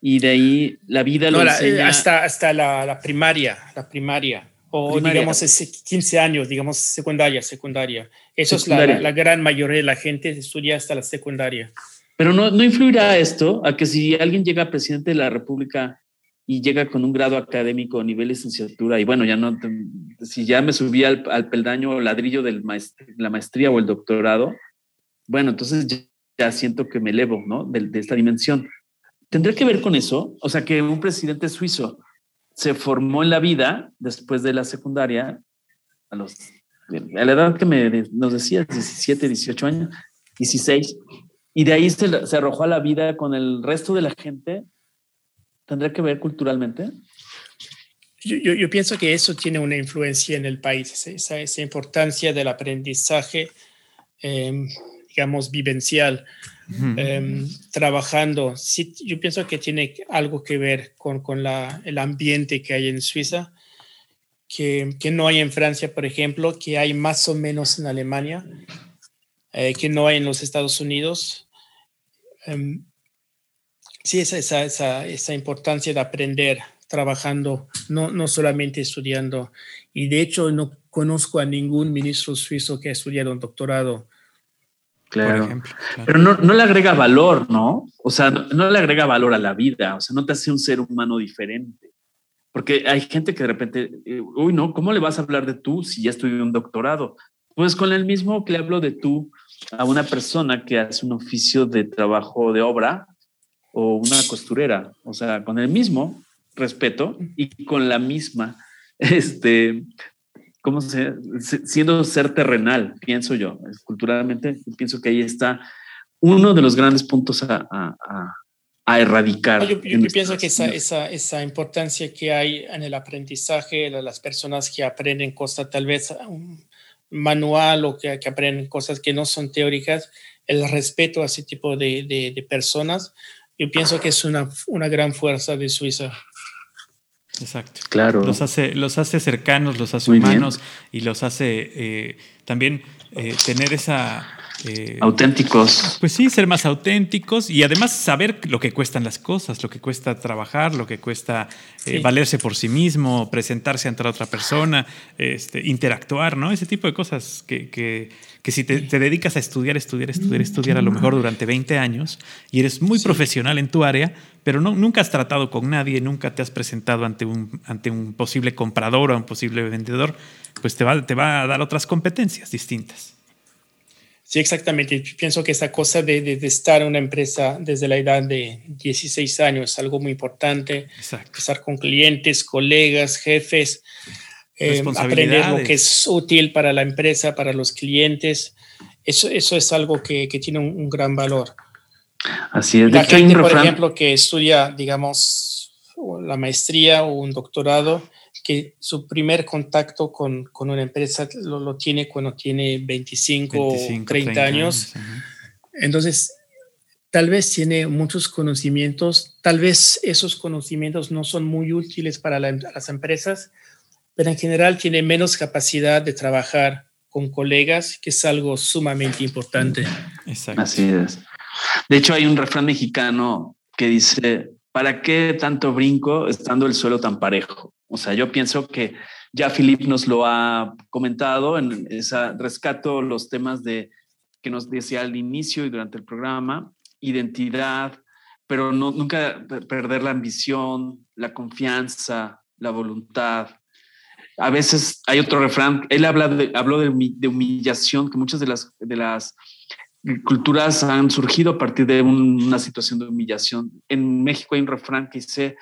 y de ahí la vida lo enseña. hasta, hasta la, primaria, la primaria. O digamos 15 años, digamos secundaria, secundaria. Eso es la, la, gran mayoría de la gente estudia hasta la secundaria. Pero no, no influirá esto a que si alguien llega a presidente de la República y llega con un grado académico a nivel licenciatura y bueno, ya no, si ya me subí al, al peldaño o ladrillo de la maestría o el doctorado, bueno, entonces ya, siento que me elevo, ¿no? De, esta dimensión. ¿Tendría que ver con eso? O sea, que un presidente suizo se formó en la vida después de la secundaria, a, los, a la edad que me, nos decías, 17, 18 años, 16, y de ahí se, se arrojó a la vida con el resto de la gente. ¿Tendría que ver culturalmente? Yo, yo, pienso que eso tiene una influencia en el país, esa, esa importancia del aprendizaje. Eh, digamos, vivencial, em, trabajando. Sí, yo pienso que tiene algo que ver con, con la, el ambiente que hay en Suiza, que, que, no hay en Francia, por ejemplo, que hay más o menos en Alemania, eh, que no hay en los Estados Unidos. Um, sí, esa, esa, esa, esa, importancia de aprender trabajando, no, no solamente estudiando. Y de hecho, no conozco a ningún ministro suizo que ha estudiado un doctorado Claro. Pero no, no, le agrega valor, ¿no? O sea, no, le agrega valor a la vida, o sea, no te hace un ser humano diferente. Porque hay gente que de repente, eh, uy, no, ¿cómo le vas a hablar de tú si ya estudió un doctorado? Pues con el mismo que le hablo de tú a una persona que hace un oficio de trabajo de obra o una costurera, o sea, con el mismo respeto y con la misma este, ¿cómo se, siendo ser terrenal, pienso yo, culturalmente, pienso que ahí está uno de los grandes puntos a, a, erradicar. Yo, pienso que esa, esa, esa, importancia que hay en el aprendizaje las personas que aprenden cosas tal vez manual o que, que, aprenden cosas que no son teóricas, el respeto a ese tipo de, de, de personas, yo pienso que es una, una gran fuerza de Suiza. Exacto. Claro. Los hace, los hace cercanos, los hace humanos y los hace eh, también eh, tener esa... Eh, auténticos. Pues sí, ser más auténticos y además saber lo que cuestan las cosas, lo que cuesta trabajar, lo que cuesta valerse por sí mismo, presentarse ante la otra persona, este, interactuar, ¿no? Ese tipo de cosas que, que que si te, dedicas a estudiar, estudiar, estudiar, estudiar a lo mejor durante 20 años y eres muy profesional en tu área, pero no, nunca has tratado con nadie, nunca te has presentado ante un, ante un posible comprador o un posible vendedor, pues te va, te va a dar otras competencias distintas. Sí, exactamente. Pienso que esa cosa de, de, estar en una empresa desde la edad de 16 años es algo muy importante. Exacto. Estar con clientes, colegas, jefes. Eh, aprender lo que es útil para la empresa, para los clientes. Eso, eso es algo que, que tiene un, gran valor. Así es. La gente, por ejemplo, que estudia, digamos, la maestría o un doctorado, que su primer contacto con, con una empresa lo, lo, tiene cuando tiene 25, o 30, años. Entonces, tal vez tiene muchos conocimientos, tal vez esos conocimientos no son muy útiles para las empresas, pero en general tiene menos capacidad de trabajar con colegas, que es algo sumamente importante. Exacto. Así es. De hecho, hay un refrán mexicano que dice, ¿para qué tanto brinco estando el suelo tan parejo? O sea, yo pienso que ya Filip nos lo ha comentado, en esa rescato los temas de que nos decía al inicio y durante el programa, identidad, pero no, nunca perder la ambición, la confianza, la voluntad. A veces hay otro refrán, él de, habló de, humillación, que muchas de las, de las culturas han surgido a partir de una situación de humillación. En México hay un refrán que dice,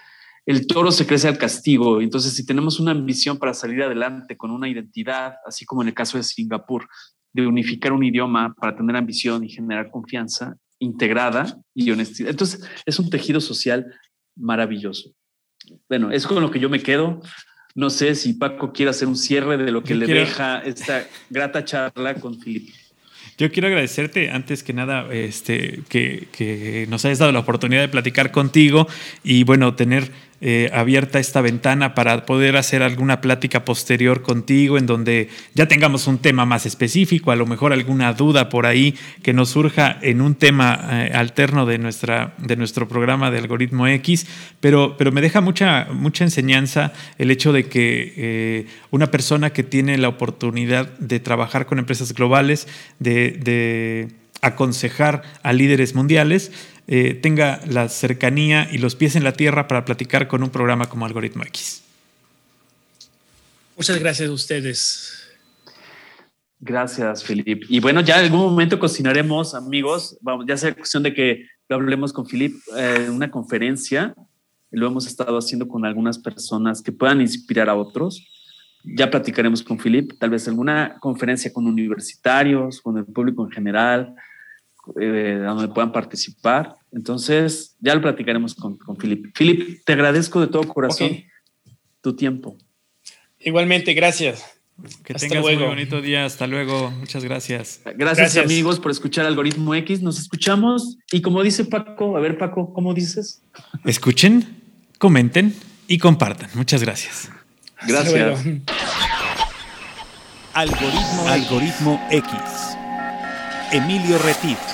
el toro se crece al castigo. Entonces, si tenemos una ambición para salir adelante con una identidad, así como en el caso de Singapur, de unificar un idioma para tener ambición y generar confianza, integrada y honestidad. Entonces, es un tejido social maravilloso. Bueno, es con lo que yo me quedo. No sé si Paco quiere hacer un cierre de lo que le deja esta grata charla con Filipe. Yo quiero agradecerte, antes que nada, este, que, que, nos hayas dado la oportunidad de platicar contigo y, bueno, tener eh, abierta esta ventana para poder hacer alguna plática posterior contigo en donde ya tengamos un tema más específico, a lo mejor alguna duda por ahí que nos surja en un tema eh, alterno de, nuestra, de nuestro programa de algoritmo X, pero, pero me deja mucha, mucha enseñanza el hecho de que eh, una persona que tiene la oportunidad de trabajar con empresas globales, de, de aconsejar a líderes mundiales, eh, tenga la cercanía y los pies en la tierra para platicar con un programa como Algoritmo X. Muchas gracias a ustedes. Gracias, Filip. Y bueno, ya en algún momento cocinaremos, amigos. Vamos, ya sea cuestión de que lo hablemos con Filip en eh, una conferencia. Lo hemos estado haciendo con algunas personas que puedan inspirar a otros. Ya platicaremos con Filip, tal vez alguna conferencia con universitarios, con el público en general, eh, donde puedan participar. Entonces, ya lo platicaremos con, con Filip. Filip, te agradezco de todo corazón tu tiempo. Igualmente, gracias. Que tengas un muy bonito día. Hasta luego. Muchas gracias. gracias. gracias. amigos por escuchar Algoritmo X. Nos escuchamos y como dice Paco, a ver Paco, ¿cómo dices? Escuchen, comenten y compartan. Muchas gracias. Gracias. Algoritmo, Algoritmo X. Emilio Retif.